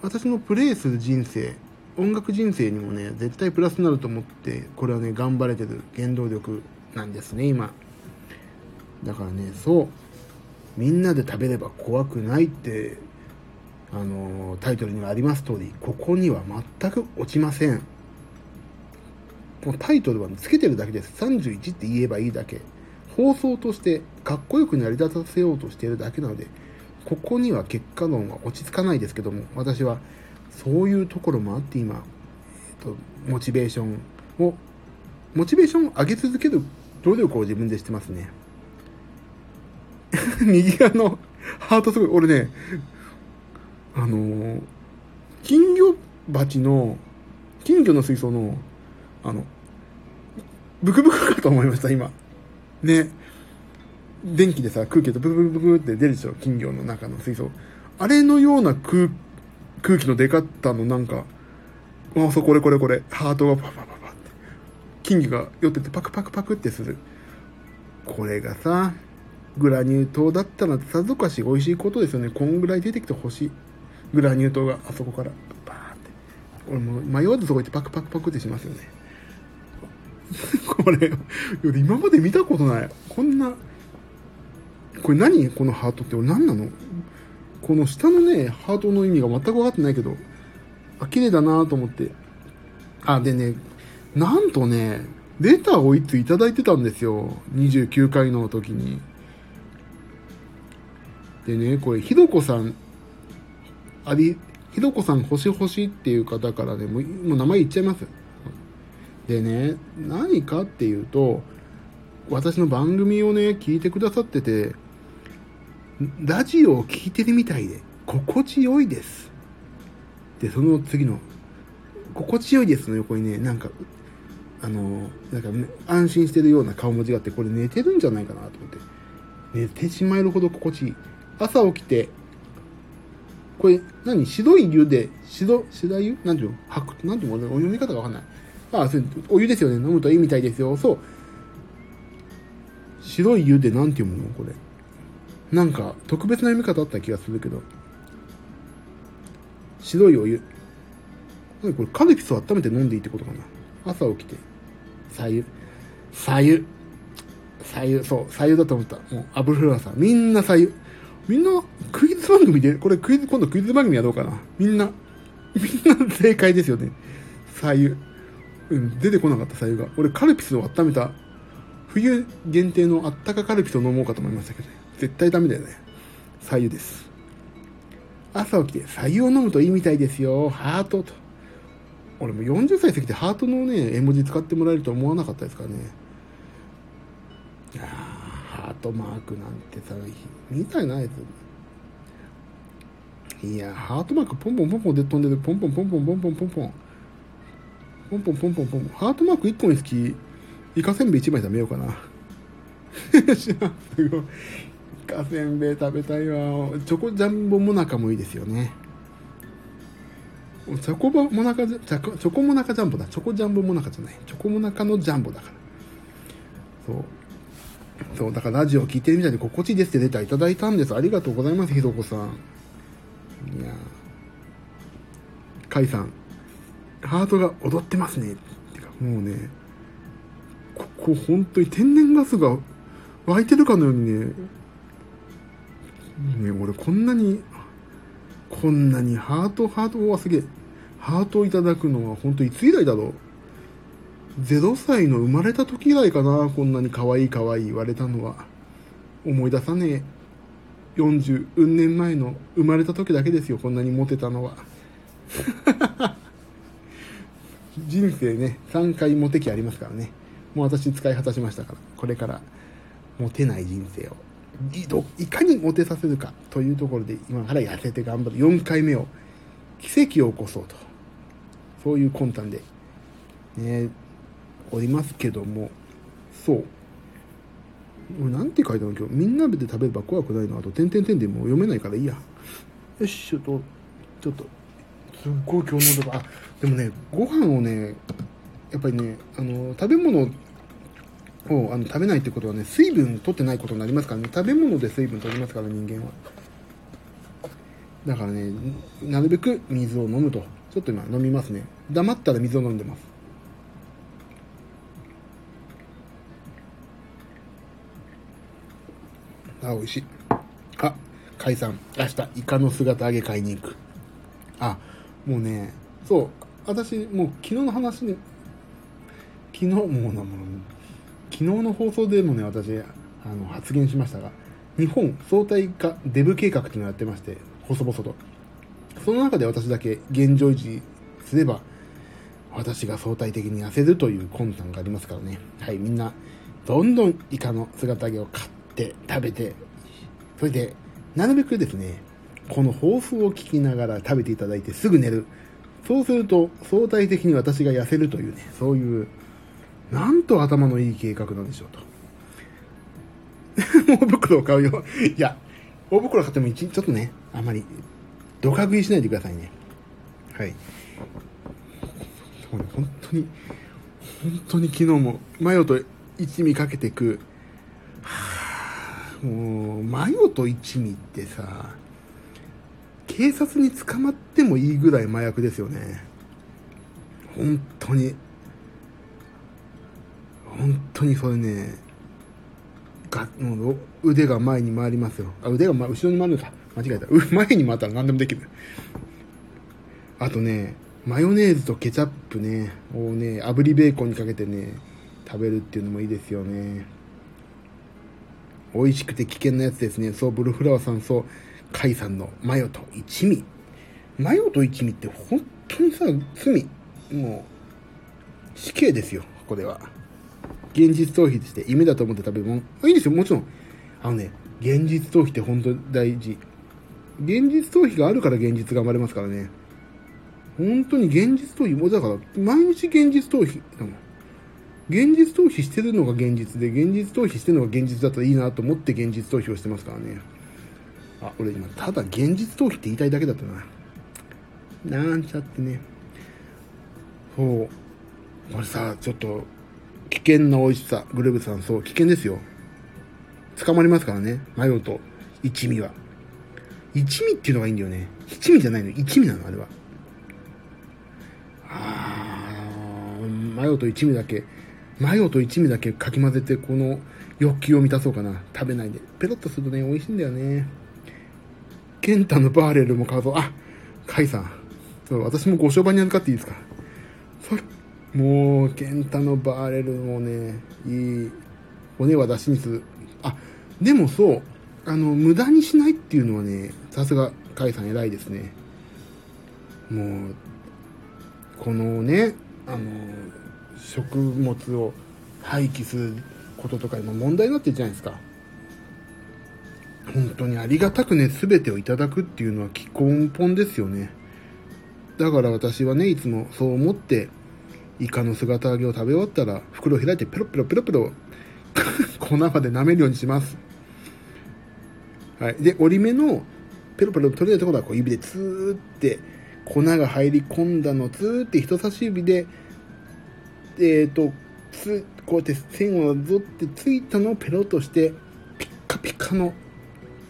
私のプレイする人生音楽人生にもね絶対プラスになると思ってこれはね頑張れてる原動力なんですね今。だからねそう。みんなで食べれば怖くないってあのタイトルにはあります通りここには全く落ちません。もうタイトルはつけてるだけです。31って言えばいいだけ。放送としてかっこよく成り立たせようとしているだけなのでここには結果論は落ち着かないですけども私はそういうところもあって今、えーと、モチベーションをモチベーションを上げ続ける努力を自分でしてますね。右側のハートすごい俺ねあの、金魚鉢の金魚の水槽のあのブクブクかと思いました今ね、電気でさ、空気とブブブブブって出るでしょ、金魚の中の水槽。あれのような空空気の出方のなんか、あ、そう、これこれこれ、ハートがパパパパって、金魚が寄っててパクパクパクってする。これがさ、グラニュー糖だったらさぞかし美味しいことですよね。こんぐらい出てきてほしい。グラニュー糖があそこからバーって。俺も迷わずそこ行ってパクパクパクってしますよね。これ、今まで見たことない。こんな、これ何？このハートって俺何なの？この下のね、ハートの意味が全く分かってないけど、あ、綺麗だなと思って。あ、でね、なんとね、レターをいついただいてたんですよ。29回の時に。でね、これ、ひどこさん、あり、ひどこさん星星っていう方からね、ももう名前言っちゃいます。でね、何かっていうと、私の番組をね、聞いてくださってて、ラジオを聴いてるみたいで、心地よいです。で、その次の、心地よいですの横にね、なんか、あの、なんか、ね、安心してるような顔文字があって、これ寝てるんじゃないかなと思って。寝てしまえるほど心地いい。朝起きて、これ、何？白い湯で、白、白湯なんていう？の白、なんていう？のお読み方がわかんない。あ、それ、お湯ですよね。飲むといいみたいですよ。そう。白い湯で何て読むの？これ。なんか、特別な読み方あった気がするけど。白いお湯。何？これ、カルピスを温めて飲んでいいってことかな。朝起きて。左右。左右。左右、そう、左右だと思った。もう、アブフラーさん。みんな左右。みんな、クイズ番組で、これクイズ、今度クイズ番組やろうかな。みんな、みんな正解ですよね。左右。うん、出てこなかった左右が。俺カルピスを温めた、冬限定のあったかカルピスを飲もうかと思いましたけど、ね、絶対ダメだよね。左右です。朝起きて、左右を飲むといいみたいですよ。ハートと。俺も40歳過ぎてハートのね、絵文字使ってもらえると思わなかったですからね。トマークなんてさ、みたいなやつ。いやハートマークポンポンポンポンで飛んでる。ポンポンポンポンポンポンポンポン。ポンポンポンポンポン。ハートマーク1個につき、イカせんべい1枚食べようかな。すごい。イカせんべい食べたいわ。チョコジャンボモナカもいいですよね。チョコモナカ、チョコモナカジャンボだ。チョコジャンボモナカじゃない。チョコモナカのジャンボだから。そう。そう、だからラジオ聞いてるみたいで心地いいですってレタいただいたんです。ありがとうございます、ひどこさん。いやカイさん、ハートが踊ってますね。ってか、もうね、こう本当に天然ガスが湧いてるかのようにね、ね、俺こんなに、こんなにハート、ハートはすげえ、ハートをいただくのは本当いつ以来だろう。0歳の生まれた時以来かな、こんなに可愛い可愛い言われたのは。思い出さねえ。40、うん年前の生まれた時だけですよ、こんなにモテたのは。人生ね、3回モテ期ありますからね。もう私使い果たしましたから、これからモテない人生をいどいかにモテさせるかというところで今から痩せて頑張る4回目を奇跡を起こそうとそういう魂胆でねおりますけどもそう。俺なんて書いたの？今日みんなで食べれば怖くないの。あと点々点でもう読めないからいいや。よしちょっとちょっとすっごい今日のとか。あでもねご飯をねやっぱりねあの食べ物をあの食べないってことはね水分取ってないことになりますからね。食べ物で水分取りますから人間は。だからねなるべく水を飲むと。ちょっと今飲みますね。黙ったら水を飲んでます。あ美味しい。あ解散。明日。イカの姿揚げ買いに行く。あもうねそう私もう昨日の話ね昨日もうなもう。昨日の放送でもね私あの発言しましたが日本相対化デブ計画っていうのをやってまして細々と。その中で私だけ現状維持すれば私が相対的に痩せるという魂胆がありますからね。はいみんなどんどんイカの姿揚げを買って食べてそれでなるべくですねこの抱負を聞きながら食べていただいてすぐ寝るそうすると相対的に私が痩せるというねそういうなんと頭のいい計画なんでしょうと。大袋を買うよ。いや、大袋買っても一ちょっとね、あまり、どか食いしないでくださいね。はい。本当に、本当に昨日も、マヨと一味かけていく。はあ、もう、マヨと一味ってさ、警察に捕まってもいいぐらい麻薬ですよね。本当に。本当にそれね、が腕が前に回りますよ。あ、腕が、ま、後ろに回るのか。間違えた。前に回ったら何でもできる。あとね、マヨネーズとケチャップね、をね、炙りベーコンにかけてね、食べるっていうのもいいですよね。美味しくて危険なやつですね。そう、ブルフラワーさん、そう、カイさんのマヨと一味。マヨと一味って本当にさ、罪。もう、死刑ですよ、これは。現実逃避して夢だと思って食べるもん。いいですよ、もちろん。あのね、現実逃避って本当に大事。現実逃避があるから現実が生まれますからね。本当に現実逃避、もうだから、毎日現実逃避だもん。現実逃避してるのが現実で、現実逃避してるのが現実だったらいいなと思って現実逃避をしてますからね。あ、俺今、ただ現実逃避って言いたいだけだったな。なんちゃってね。そう。これさ、ちょっと、危険な美味しさ。グルーブさん、そう、危険ですよ。捕まりますからね。マヨと一味は。一味っていうのがいいんだよね。七味じゃないの。一味なの、あれは。あー、マヨと一味だけ、マヨと一味だけかき混ぜて、この欲求を満たそうかな。食べないで。ペロッとするとね、美味しいんだよね。ケンタのバーレルも買うぞ。あ、カイさん。そう私もご商売に預かっていいですか？それもう、ケンタのバーレルもね、いい、骨は出しにする。あ、でもそう、あの、無駄にしないっていうのはね、さすが、カイさん偉いですね。もう、このね、あの、食物を廃棄することとか今問題になってるじゃないですか。本当にありがたくね、全てをいただくっていうのは根本ですよね。だから私はね、いつもそう思って、イカの姿揚げを食べ終わったら、袋を開いてペロペロペロペロ、粉まで舐めるようにします。はい。で、折り目の、ペロペロ取れるところはこう指でツーって粉が入り込んだのをツーって人差し指で、えっ、ー、と、つ、こうやって線をなぞってついたのをペロッとして、ピッカピカの、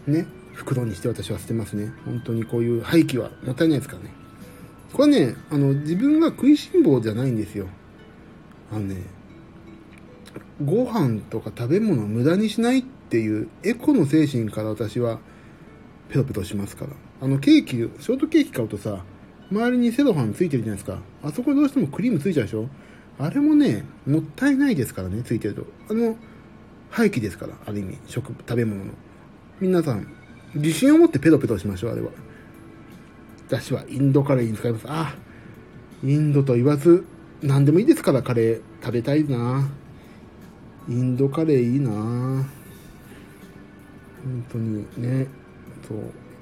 ね、袋にして私は捨てますね。本当にこういう廃棄はもったいないですからね。これね、あの、自分が食いしん坊じゃないんですよ。あのね、ご飯とか食べ物を無駄にしないっていうエコの精神から私はペロペロしますから。あのケーキ、ショートケーキ買うとさ、周りにセロハンついてるじゃないですか。あそこどうしてもクリームついちゃうでしょあれもね、もったいないですからね、ついてると。あの、廃棄ですから、ある意味、食、食べ物の。皆さん、自信を持ってペロペロしましょう、あれは。私はインドカレーに使います。あ、インドと言わず、何でもいいですから、カレー食べたいな。インドカレーいいな。本当にね、そう。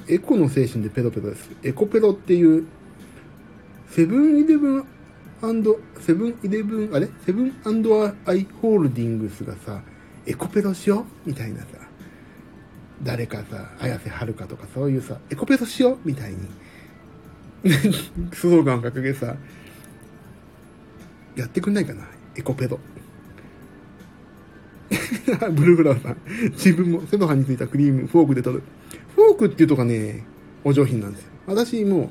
エコの精神でペロペロです。エコペロっていう、セブンイレブンセブンイレブン、あれ？セブンアイ・ホールディングスがさ、エコペロしよう？みたいなさ、誰かさ、綾瀬はるかとかそういうさ、エコペロしよう？みたいに、スローガン掲げさ、やってくんないかな？エコペロ。ブルーフラワーさん。自分も背の葉についたクリーム、フォークで取る。フォークっていうとかね、お上品なんですよ。私も、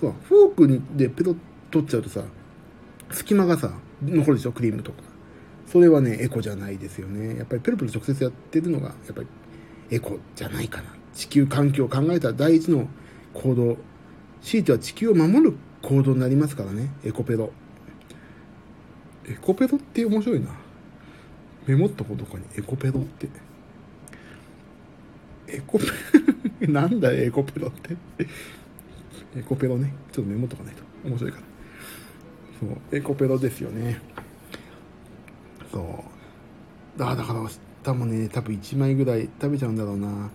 そう、フォークでペロ取っちゃうとさ、隙間がさ、残るでしょクリームとか。それはね、エコじゃないですよね。やっぱりペロペロ直接やってるのが、やっぱりエコじゃないかな。地球環境を考えた第一の行動。強いては地球を守る行動になりますからね。エコペロ。エコペロって面白いな。メモっとこうとかに、エコペロって。エコペ なんだよ、エコペロって。エコペロね。ちょっとメモっとかないと。面白いから。そう、エコペロですよね。そう。あだから明日もね、多分1枚ぐらい食べちゃうんだろうな。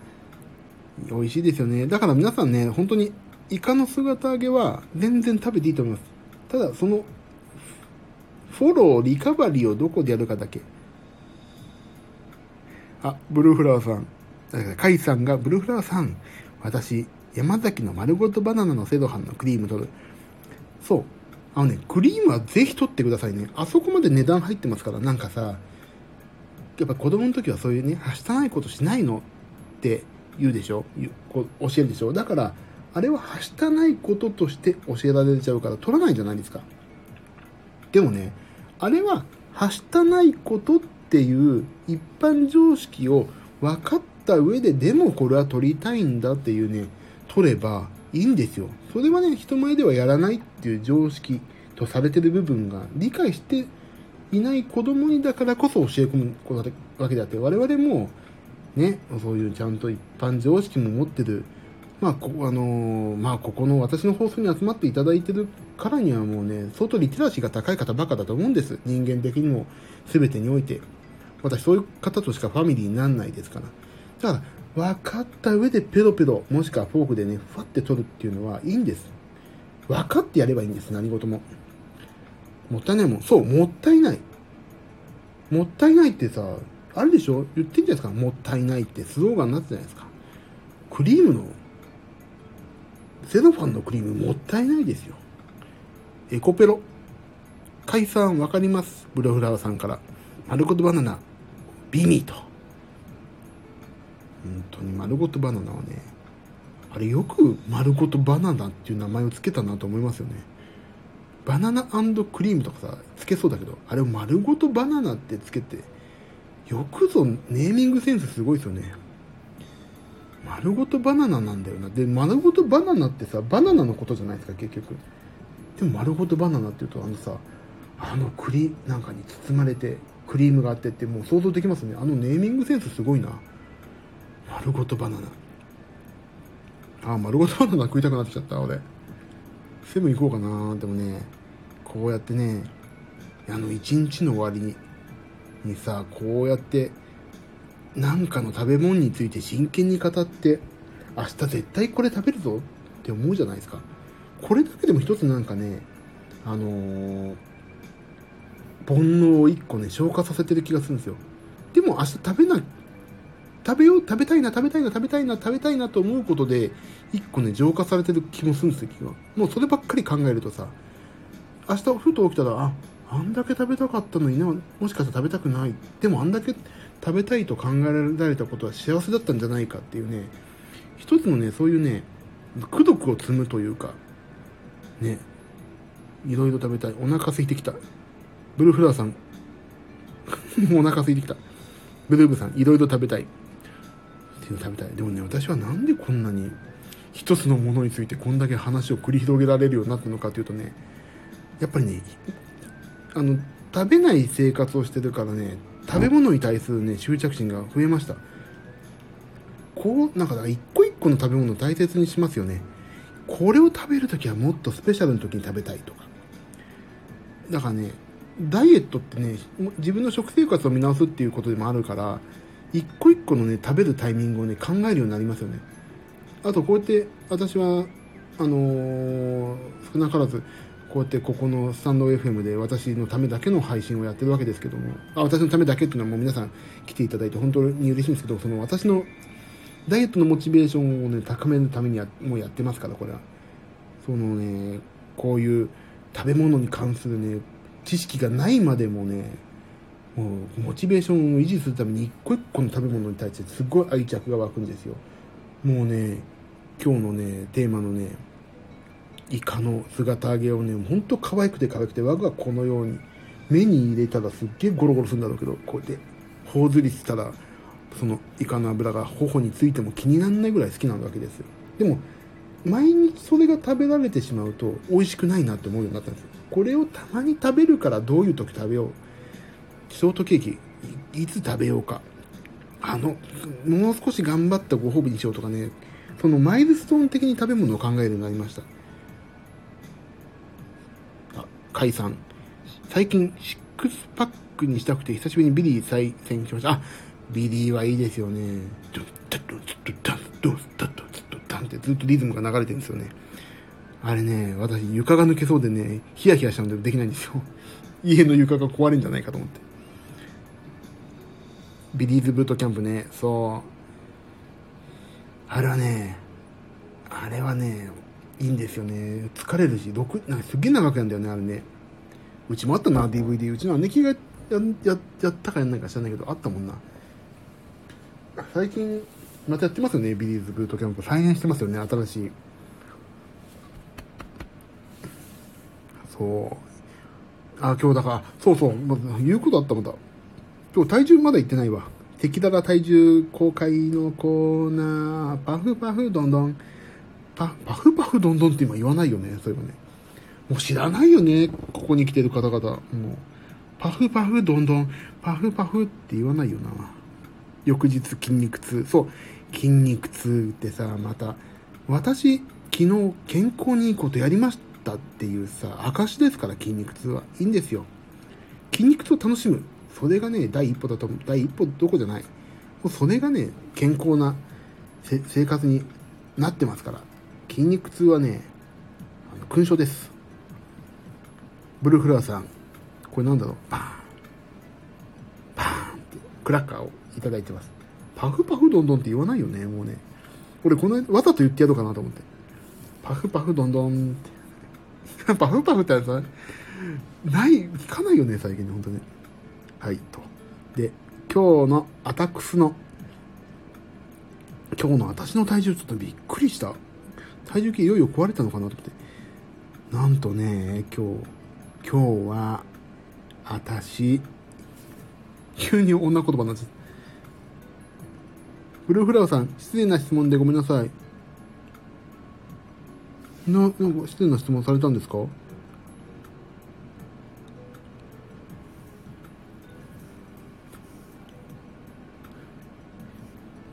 美味しいですよね。だから皆さんね、本当にイカの姿揚げは全然食べていいと思います。ただ、その、フォロー、リカバリーをどこでやるかだけ。あ、ブルーフラワーさん。カイさんが、ブルーフラワーさん、私、山崎の丸ごとバナナのセドハンのクリーム取る。そう。あのね、クリームはぜひ取ってくださいね。あそこまで値段入ってますから、なんかさ、やっぱ子供の時はそういうね、はしたないことしないのって言うでしょ？こう教えるでしょ？だから、あれははしたないこととして教えられちゃうから取らないじゃないですか。でもね、あれは、はしたないことっていう一般常識を分かった上で、でもこれは取りたいんだっていうね、取ればいいんですよ。それはね、人前ではやらないっていう常識とされてる部分が理解していない子供にだからこそ教え込むわけであって、我々もね、そういうちゃんと一般常識も持ってる、まあ、こあのー、まあ、ここの私の放送に集まっていただいてるからにはもうね、相当リテラシーが高い方ばかだと思うんです。人間的にも全てにおいて。私そういう方としかファミリーにならないですから。だから、分かった上でペロペロ、もしくはフォークでね、ふわって取るっていうのはいいんです。分かってやればいいんです、何事も。もったいないもん。そう、もったいない。もったいないってさ、あるでしょ？言ってんじゃないですか？もったいないってスローガンになってたじゃないですか。クリームの、セロファンのクリームもったいないですよ。エコペロ。解散わかります。ブロフラワーさんから。丸ごとバナナ、ビミと。本当に丸ごとバナナはね、あれよく丸ごとバナナっていう名前を付けたなと思いますよね。バナナクリームとかさ、付けそうだけど、あれを丸ごとバナナって付けて、よくぞネーミングセンスすごいですよね。丸ごとバナナなんだよな。で、丸ごとバナナってさ、バナナのことじゃないですか、結局。でも丸ごとバナナって言うと、あのさ、あの栗なんかに包まれて、クリームがあってって、もう想像できますね。あのネーミングセンスすごいな。丸ごとバナナ。あ、丸ごとバナナ食いたくなってきちゃった、俺。セブン行こうかなでもね、こうやってね、あの、一日の終わりに、にさ、こうやって、なんかの食べ物について真剣に語って、明日絶対これ食べるぞって思うじゃないですか。これだけでも一つなんかね、あのー、煩悩を一個ね、消化させてる気がするんですよ。でも明日食べな食べよう、食べたいな、食べたいな、食べたいな、食べたいなと思うことで、一個ね、浄化されてる気もするんですよ、気が。もうそればっかり考えるとさ、明日ふと起きたら、あ、あんだけ食べたかったのにな、もしかしたら食べたくない。でもあんだけ食べたいと考えられたことは幸せだったんじゃないかっていうね、一つのね、そういうね、功徳を積むというか、ね、いろいろ食べたい。お腹空いてきた。ブルーフラーさん、も うお腹空いてきた。ブルーブさん、いろいろ食べたい。っていうの食べたい。でもね、私はなんでこんなに一つのものについてこんだけ話を繰り広げられるようになったのかというとね、やっぱりね、あの、食べない生活をしてるからね、食べ物に対するね、執着心が増えました。こう、なんか、一個一個の食べ物を大切にしますよね。これを食べるときはもっとスペシャルの時に食べたいとか。だからね、ダイエットってね、自分の食生活を見直すっていうことでもあるから、一個一個のね、食べるタイミングをね、考えるようになりますよね。あと、こうやって、私は、あのー、少なからず、こうやってここのスタンド FM で私のためだけの配信をやってるわけですけども、あ私のためだけっていうのはもう皆さん来ていただいて本当に嬉しいんですけど、その私のダイエットのモチベーションをね、高めるためにはもうやってますから、これは。そのね、こういう食べ物に関するね、知識がないまでもね、もうモチベーションを維持するために一個一個の食べ物に対してすごい愛着が湧くんですよ。もうね、今日のね、テーマのね、イカの姿揚げをね、ほんと可愛くて可愛くて、我がこのように、目に入れたらすっげえゴロゴロするんだろうけど、こうやって、頬ずりしたら、そのイカの油が頬についても気にならないぐらい好きなわけですよ。でも、毎日それが食べられてしまうと美味しくないなって思うようになったんですよ。これをたまに食べるからどういう時食べよう。ショートケーキ、いつ食べようか。あの、もう少し頑張ったご褒美にしようとかね、そのマイルストーン的に食べ物を考えるようになりました。あ、解散。最近、シックスパックにしたくて、久しぶりにビリー再選しました。あ、ビリーはいいですよね。ドゥッタドゥッドッダン、ドッタドッドッダンってずっとリズムが流れてるんですよね。あれね、私床が抜けそうでね、ヒヤヒヤしたのでできないんですよ。家の床が壊れるんじゃないかと思って。ビリーズブートキャンプね、そう。あれはね、あれはね、いいんですよね。疲れるし、6、なんかすげえ長くやんだよね、あれね。うちもあったな、DVD。うちの姉貴がやややったかやんないか知らないけど、あったもんな。最近、またやってますよね、ビリーズブートキャンプ。再現してますよね、新しい。そう。あ、今日だから、そうそう、ま、言うことあったもんだ。今日体重まだ行ってないわ。敵だら体重公開のコーナー、パフパフどんどん。パ、パフパフどんどんって今言わないよね、そういえばね。もう知らないよね、ここに来てる方々。もう、パフパフどんどん、パフパフって言わないよな。翌日筋肉痛。そう、筋肉痛ってさ、また、私、昨日健康にいいことやりましたっていうさ、証ですから筋肉痛は。いいんですよ。筋肉痛を楽しむ。それがね、第一歩だと思う。第一歩どこじゃない。もうそれがね、健康な生活になってますから。筋肉痛はね、あの勲章です。ブルーフラワーさん、これなんだろうパーン。パーンってクラッカーをいただいてます。パフパフどんどんって言わないよね、もうね。俺このわざと言ってやろうかなと思って。パフパフどんどんって。パフパフってやつは、ない、聞かないよね、最近ね、ほんとね。はい、と。で、今日のアタックスの、今日の私の体重ちょっとびっくりした。体重計いよいよ壊れたのかなと思って。なんとね、今日、今日は、私、急に女言葉になっちゃった。ブルーフラワーさん、失礼な質問でごめんなさい。な、なんか失礼な質問されたんですか？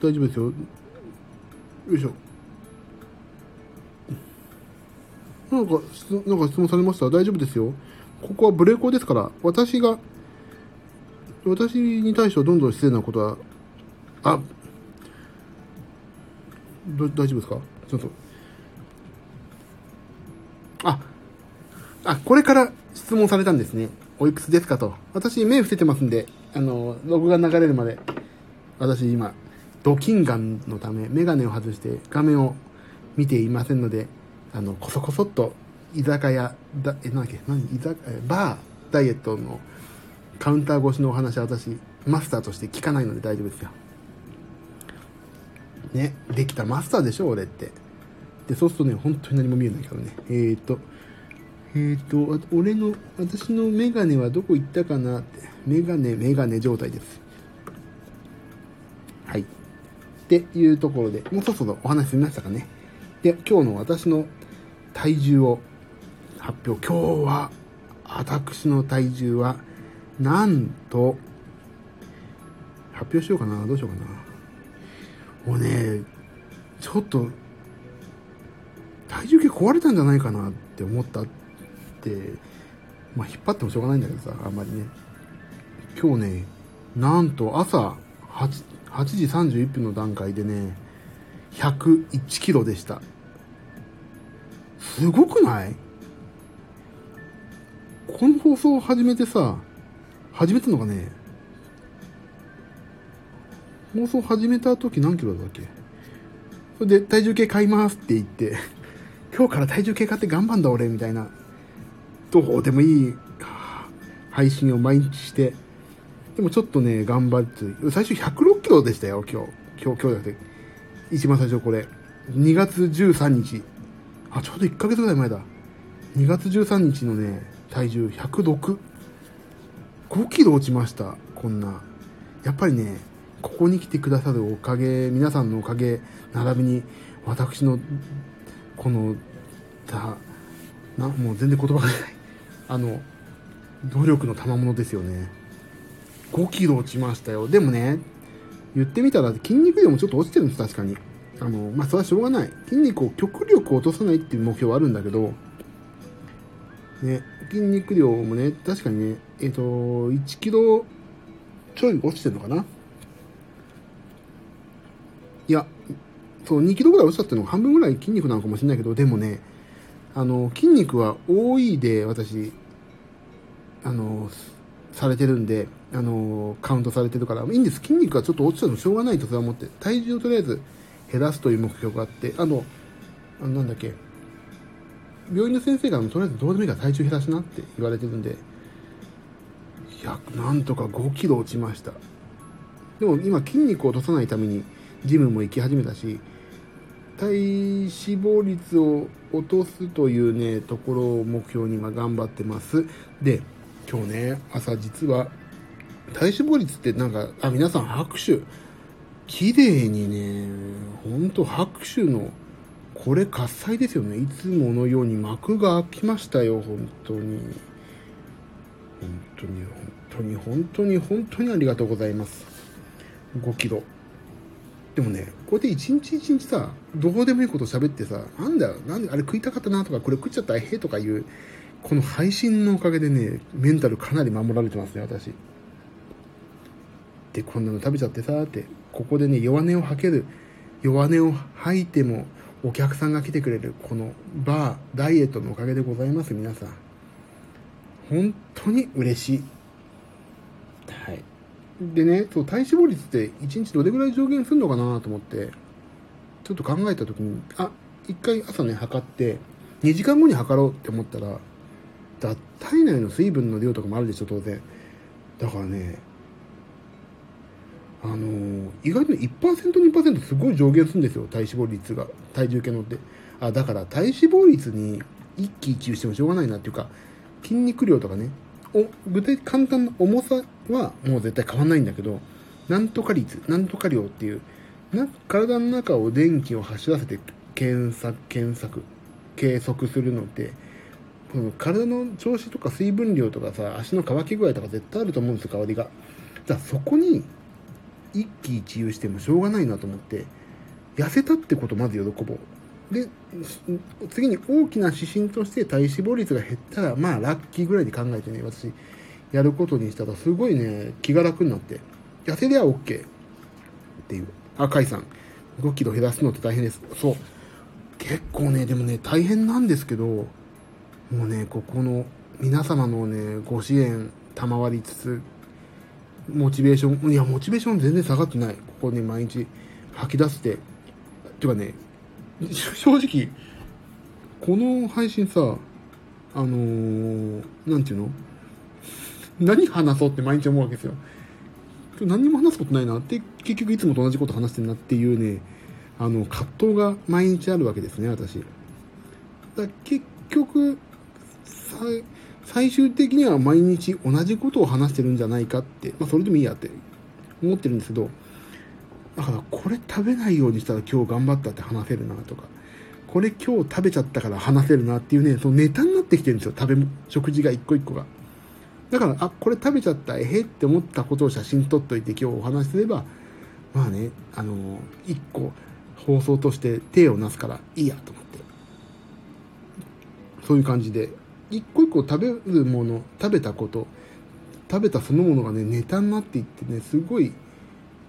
大丈夫ですよ。よいしょ。なんか、なんか質問されました？大丈夫ですよ。ここはブレコですから、私が、私に対してはどんどん失礼なことは、あ、大丈夫ですか？ちょっと。あ、あ、これから質問されたんですね。おいくつですかと。私、目伏せてますんで、あの、ログが流れるまで、私今、ドキンガンのため、メガネを外して画面を見ていませんので、あの、こそこそっと、居酒屋、だ、え、なんだっけ、何、居酒屋、バー、ダイエットのカウンター越しのお話は私、マスターとして聞かないので大丈夫ですよ。ね、できたマスターでしょ、俺って。で、そうするとね、本当に何も見えないからね。えーと、えっ、と、俺の、私のメガネはどこ行ったかなって。メガネ、メガネ状態です。っていうところで、もうそろそろお話しましたかね。で、今日の私の体重を発表。今日は、私の体重は、なんと、発表しようかな。どうしようかな。もうね、ちょっと、体重計壊れたんじゃないかなって思ったって、まあ引っ張ってもしょうがないんだけどさ、あんまりね。今日ね、なんと朝 8, 8時31分の段階でね、101キロでした。すごくない？この放送を始めてさ、始めたのがね、放送始めた時何キロだっけ？それで体重計買いますって言って 今日から体重計買って頑張んだ俺みたいな、どうでもいい配信を毎日して、でもちょっとね、頑張って、最初106キロでしたよ、今日。今日、今日じゃなくて、一番最初これ。2月13日。あ、ちょうど1ヶ月ぐらい前だ。2月13日のね、体重106。5キロ落ちました、こんな。やっぱりね、ここに来てくださるおかげ、皆さんのおかげ、並びに、私のこの、だ、な、もう全然言葉がない。あの、努力の賜物ですよね。5キロ落ちましたよ。でもね、言ってみたら筋肉量もちょっと落ちてるんです、確かに。あの、まあ、それはしょうがない。筋肉を極力落とさないっていう目標はあるんだけど、ね、筋肉量もね、確かにね、えっ、ー、と、1キロちょい落ちてるのかないや、そう、2キロぐらい落ちたっていうのが半分ぐらい筋肉なのかもしれないけど、でもね、あの、筋肉は多いで、私、あの、されてるんで、あの、カウントされてるから、いいんです。筋肉がちょっと落ちたのしょうがないとそれは思って、体重をとりあえず減らすという目標があって、あの、あのなんだっけ、病院の先生がとりあえずどうでもいいから体重減らしなって言われてるんで、100、なんとか5キロ落ちました。でも今筋肉を落とさないためにジムも行き始めたし、体脂肪率を落とすというね、ところを目標に今頑張ってます。で、今日ね、朝実は、体脂肪率ってなんか、あ、皆さん拍手。綺麗にね、ほんと拍手の、これ喝采ですよね。いつものように幕が開きましたよ、本当に。本当に、本当に、本当に、本当にありがとうございます。5キロ。でもね、こうやって一日一日さ、どうでもいいこと喋ってさ、なんだよ、なんであれ食いたかったなとか、これ食っちゃったらへえとかいう、この配信のおかげでね、メンタルかなり守られてますね、私。で、こんなの食べちゃってさ、って、ここでね、弱音を吐ける。弱音を吐いても、お客さんが来てくれる、このバー、ダイエットのおかげでございます、皆さん。本当に嬉しい。はい。でね、そう、体脂肪率って1日どれぐらい上限するのかなと思って、ちょっと考えた時に、あ、一回朝ね、測って、2時間後に測ろうって思ったら、だ体内の水分の量とかもあるでしょ、当然。だからね、あのー、意外と1%、2%すごい上限するんですよ、体脂肪率が。体重計乗って。あ、だから体脂肪率に一喜一憂してもしょうがないなっていうか、筋肉量とかね、お具体簡単な重さはもう絶対変わんないんだけど、なんとか率、なんとか量っていう、な体の中を電気を走らせて検索、検索、計測するのって、体の調子とか水分量とかさ、足の乾き具合とか絶対あると思うんですよ、香りが。じゃあそこに一喜一憂してもしょうがないなと思って、痩せたってことまず喜ぼう。で、次に大きな指針として体脂肪率が減ったら、まあラッキーぐらいで考えてね、私、やることにしたら、すごいね、気が楽になって、痩せりゃ OK っていう。あ、カイさん、5キロ減らすのって大変です。そう。結構ね、でもね、大変なんですけど、もうね、ここの皆様のね、ご支援賜りつつ、モチベーション、いや、モチベーション全然下がってない。ここね、毎日吐き出して。てかね、正直、この配信さ、あのー、なんていうの？何話そうって毎日思うわけですよ。何も話すことないなって、結局いつもと同じこと話してるなっていうね、あの、葛藤が毎日あるわけですね、私。だ結局、最終的には毎日同じことを話してるんじゃないかって、まあそれでもいいやって思ってるんですけど、だからこれ食べないようにしたら今日頑張ったって話せるなとか、これ今日食べちゃったから話せるなっていうね、そのネタになってきてるんですよ、食べ、食事が一個一個が。だから、あ、これ食べちゃった、えへって思ったことを写真撮っといて今日お話しすれば、まあね、あの、一個放送として手をなすからいいやと思って。そういう感じで、一個一個食べるもの、食べたこと、食べたそのものがね、ネタになっていってね、すごい、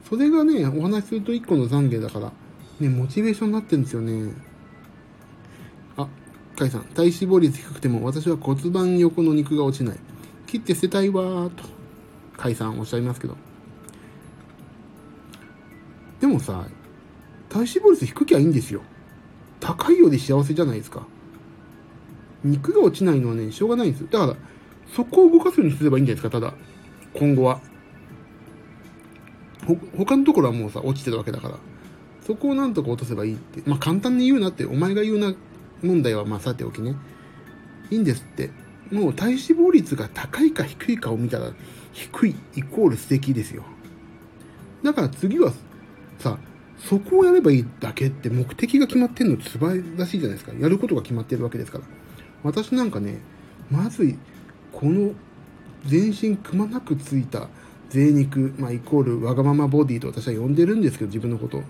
それがね、お話しすると一個の懺悔だから、ね、モチベーションになってるんですよね。あ、カイさん、体脂肪率低くても私は骨盤横の肉が落ちない。切って捨てたいわーと、カイさんおっしゃいますけど。でもさ、体脂肪率低きゃいいんですよ。高いようで幸せじゃないですか。肉が落ちないのはね、しょうがないんですよ。だから、そこを動かすようにすればいいんじゃないですか、ただ。今後は。ほ、他のところはもうさ、落ちてるわけだから。そこをなんとか落とせばいいって。まあ、簡単に言うなって、お前が言うな問題はまあ、さておきね。いいんですって。もう体脂肪率が高いか低いかを見たら、低いイコール素敵ですよ。だから次は、さ、そこをやればいいだけって目的が決まってんの素晴らしいじゃないですか。やることが決まってるわけですから。私なんかね、まずい、この全身くまなくついた贅肉、まあ、イコールわがままボディと私は呼んでるんですけど、自分のこと。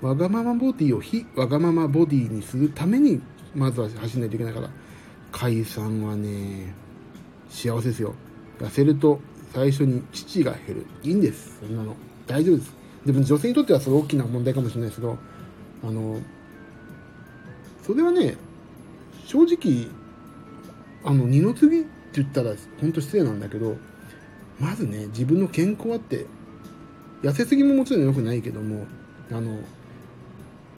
わがままボディを非わがままボディにするために、まずは走んないといけないから、解散はね、幸せですよ。痩せると最初に父が減る。いいんです。そんなの。大丈夫です。でも女性にとってはそれ大きな問題かもしれないですけど、あの、それはね、正直、あの、二の次って言ったら本当失礼なんだけど、まずね、自分の健康あって、痩せすぎももちろん良くないけども、あの、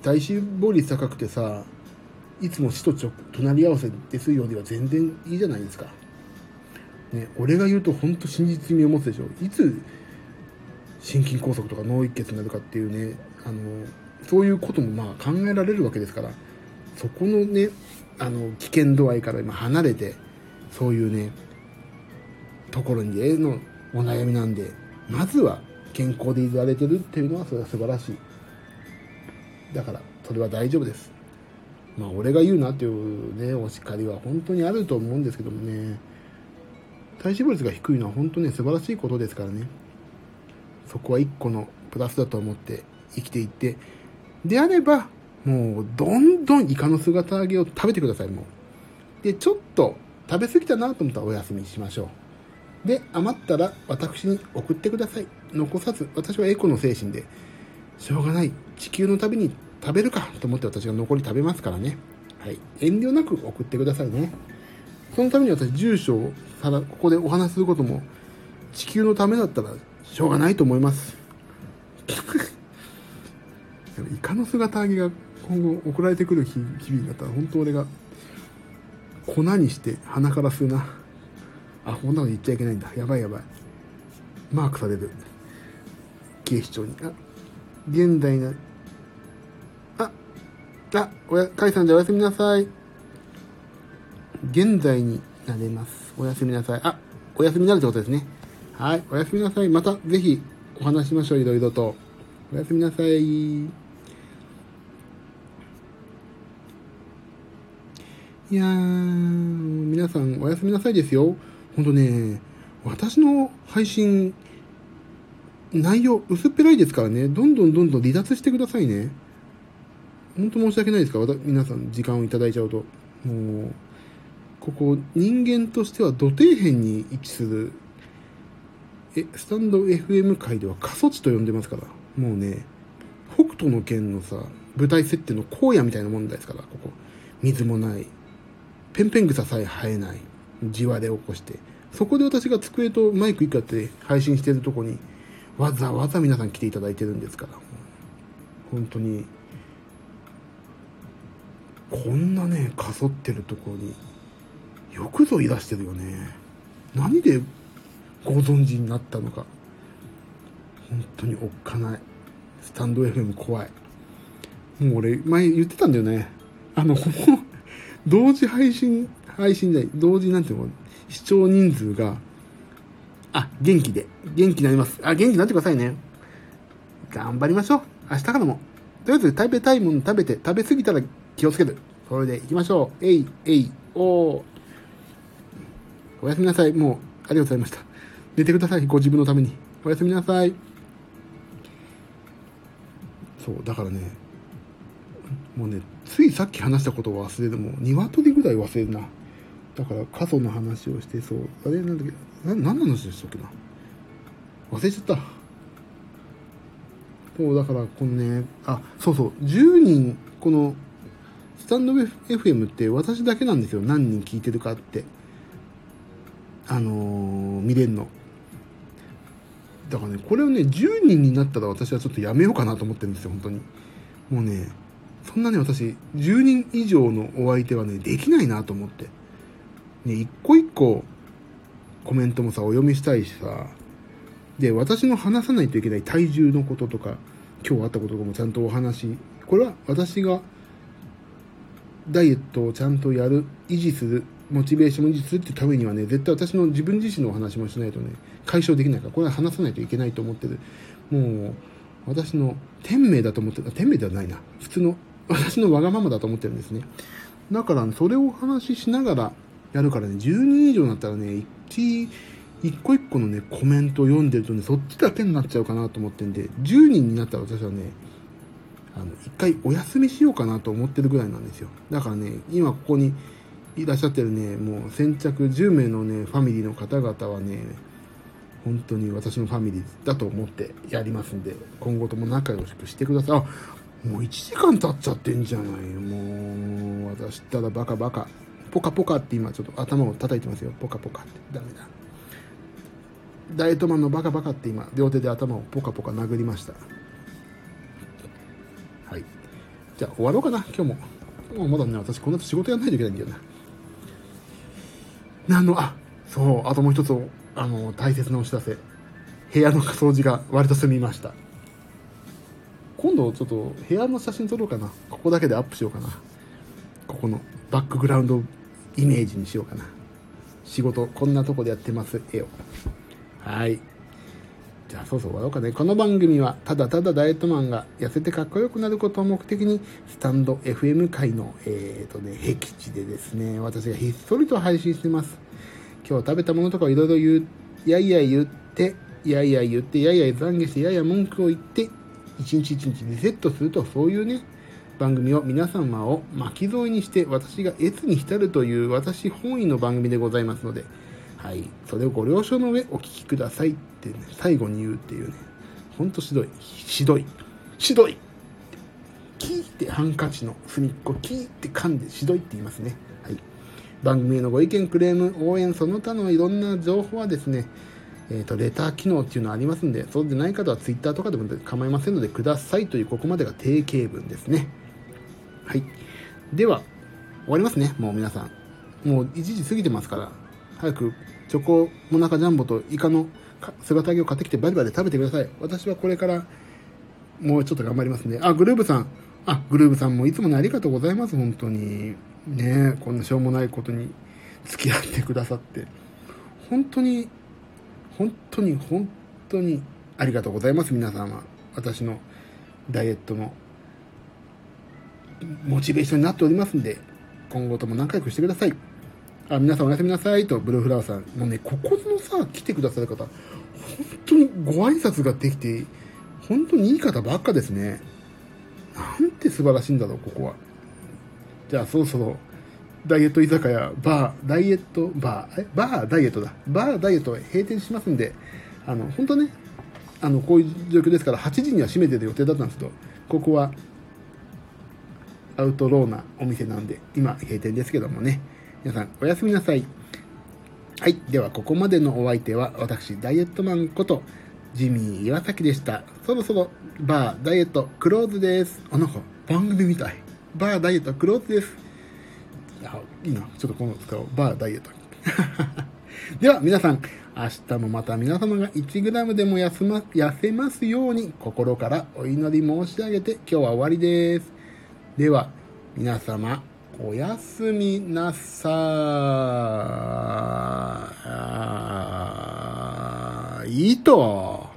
体脂肪率高くてさ、いつも死と隣り合わせですよりは全然いいじゃないですか。ね、俺が言うと本当真実味を持つでしょ。いつ心筋梗塞とか脳一血になるかっていうね、あの、そういうこともまあ考えられるわけですから、そこのね、あの、危険度合いから今離れて、そういうね、ところにへのお悩みなんで、まずは健康でいられてるっていうのはそれは素晴らしい。だから、それは大丈夫です。まあ、俺が言うなっていうね、お叱りは本当にあると思うんですけどもね、体脂肪率が低いのは本当ね、素晴らしいことですからね。そこは一個のプラスだと思って生きていって、であれば、もう、どんどんイカの姿揚げを食べてください、もう。で、ちょっと食べ過ぎたなと思ったらお休みしましょう。で、余ったら私に送ってください。残さず、私はエコの精神で、しょうがない。地球のために食べるかと思って私が残り食べますからね。はい。遠慮なく送ってくださいね。そのために私、住所をただ、ここでお話しすることも、地球のためだったらしょうがないと思います。イカの姿揚げが今後送られてくる日々だったら本当俺が粉にして鼻から吸うな。あ、こんなこと言っちゃいけないんだ。やばいやばい。マークされる。警視庁に。あ、現代な、あ、あ、おや、カイさんじゃおやすみなさい。現在になれます。おやすみなさい。あ、おやすみになるってことですね。はい、おやすみなさい。またぜひお話しましょう、いろいろと。おやすみなさい。いやー、皆さんおやすみなさいですよ。ほんとね、私の配信、内容薄っぺらいですからね、どんどんどんどん離脱してくださいね。ほんと申し訳ないですか？ら、皆さん時間をいただいちゃうと。もう、ここ人間としては土底辺に位置するえ、スタンド FM 界では過疎地と呼んでますから、もうね、北斗の剣のさ、舞台設定の荒野みたいなもんですから、ここ。水もない。ペンペン草さえ生えない。地割れを起こして。そこで私が机とマイク一個やって配信してるとこに、わざわざ皆さん来ていただいてるんですから。本当に、こんなね、かそってるところに、よくぞいらしてるよね。何でご存知になったのか本当におっかないスタンド FM 怖いもう俺前言ってたんだよねあの同時配信配信で同時なんていうの、視聴人数が、あ、元気で、元気になります。あ、元気になってくださいね。頑張りましょう。明日からも。とりあえず食べたいもの食べて、食べ過ぎたら気をつける。それで行きましょう。えい、えい、おー。おやすみなさい。もう、ありがとうございました。寝てください。ご自分のために。おやすみなさい。そう、だからね、もうね、ついさっき話したことを忘れても、鶏ぐらい忘れるな。だから、過疎の話をして、そう、あれなんだっけ、な、何の話でしたっけな？忘れちゃった。そう、だから、このね、あ、そうそう、10人、この、スタンド FM って私だけなんですよ。何人聞いてるかって。あのー、見れんの。だからね、これをね、10人になったら私はちょっとやめようかなと思ってるんですよ、本当に。もうね、そんなね、私、10人以上のお相手はね、できないなと思って。ね、一個一個コメントもさ、お読みしたいしさ、で、私の話さないといけない体重のこととか、今日あったこととかもちゃんとお話、これは私がダイエットをちゃんとやる、維持する、モチベーションを維持するっていうためにはね、絶対私の自分自身のお話もしないとね、解消できないから、これは話さないといけないと思ってる。もう、私の天命だと思ってる、天命ではないな。普通の、私のわがままだと思ってるんですね。だから、それをお話ししながらやるからね、10人以上になったらね、一、一個一個のね、コメントを読んでるとね、そっちだけになっちゃうかなと思ってんで、10人になったら私はね、あの、一回お休みしようかなと思ってるぐらいなんですよ。だからね、今ここにいらっしゃってるね、もう先着10名のね、ファミリーの方々はね、本当に私のファミリーだと思ってやりますんで、今後とも仲良しくしてください。あ、もう1時間経っちゃってんじゃないもう、私ったらバカバカ。ポカポカって今ちょっと頭を叩いてますよ。ポカポカって。ダメだ。ダイエットマンのバカバカって今、両手で頭をポカポカ殴りました。はい。じゃあ終わろうかな、今日も。もうまだね、私この後仕事やんないといけないんだよな。なの、あ、そう、あともう一つ、あの、大切なお知らせ。部屋の掃除が割と済みました。今度ちょっと部屋の写真撮ろうかな。ここだけでアップしようかな。ここのバックグラウンドイメージにしようかな。仕事、こんなとこでやってます、絵を。はい。じゃあ、そうそう終わろうかね。この番組は、ただただダイエットマンが痩せてかっこよくなることを目的に、スタンド FM 界の、えっ、ー、とね、僻地でですね、私がひっそりと配信してます。今日食べたものとかをいろいろ言う、やいや言って、やいや言って、やいや懺悔して、やいや文句を言って、一日一日リセットすると、そういうね、番組を皆様を巻き添えにして私が越に浸るという私本位の番組でございますので、はい、それをご了承の上お聞きくださいってね、最後に言うっていうね、ほんとしどい、しどい、しどいキーってハンカチの隅っこ、キーって噛んでしどいって言いますね。はい。番組へのご意見、クレーム、応援、その他のいろんな情報はですね、えっ、ー、と、レター機能っていうのありますんで、そうでない方は Twitter とかでも構いませんので、くださいという、ここまでが定型文ですね。はい。では、終わりますね、もう皆さん。もう1時過ぎてますから、早くチョコモナカジャンボとイカの姿揚げを買ってきてバリバリ食べてください。私はこれからもうちょっと頑張りますね。あ、グルーブさん。あ、グルーブさんもいつもね、ありがとうございます、本当に。ねこんなしょうもないことに付き合ってくださって。本当に本当に本当にありがとうございます、皆様。私のダイエットのモチベーションになっておりますんで、今後とも仲良くしてください。あ、皆さんおやすみなさいと、ブルーフラワーさん。もうね、ここのさ、来てくださる方、本当にご挨拶ができて、本当にいい方ばっかですね。なんて素晴らしいんだろう、ここは。じゃあ、そろそろ、ダイエット居酒屋、バー、ダイエット、バー、え、バー、ダイエットだ。バー、ダイエット閉店しますんで、あの、本当ね、あの、こういう状況ですから、8時には閉めてる予定だったんですけど、ここは、アウトローなお店なんで、今、閉店ですけどもね。皆さん、おやすみなさい。はい。では、ここまでのお相手は、私、ダイエットマンこと、ジミー岩崎でした。そろそろ、バー、ダイエット、クローズです。あ、なんか、番組みたい。バー、ダイエット、クローズです。あ、いいな。ちょっとこの使おう。バー、ダイエット。では、皆さん、明日もまた皆様が 1g でも痩ま痩せますように、心からお祈り申し上げて、今日は終わりです。では、皆様、おやすみなさい。いいと。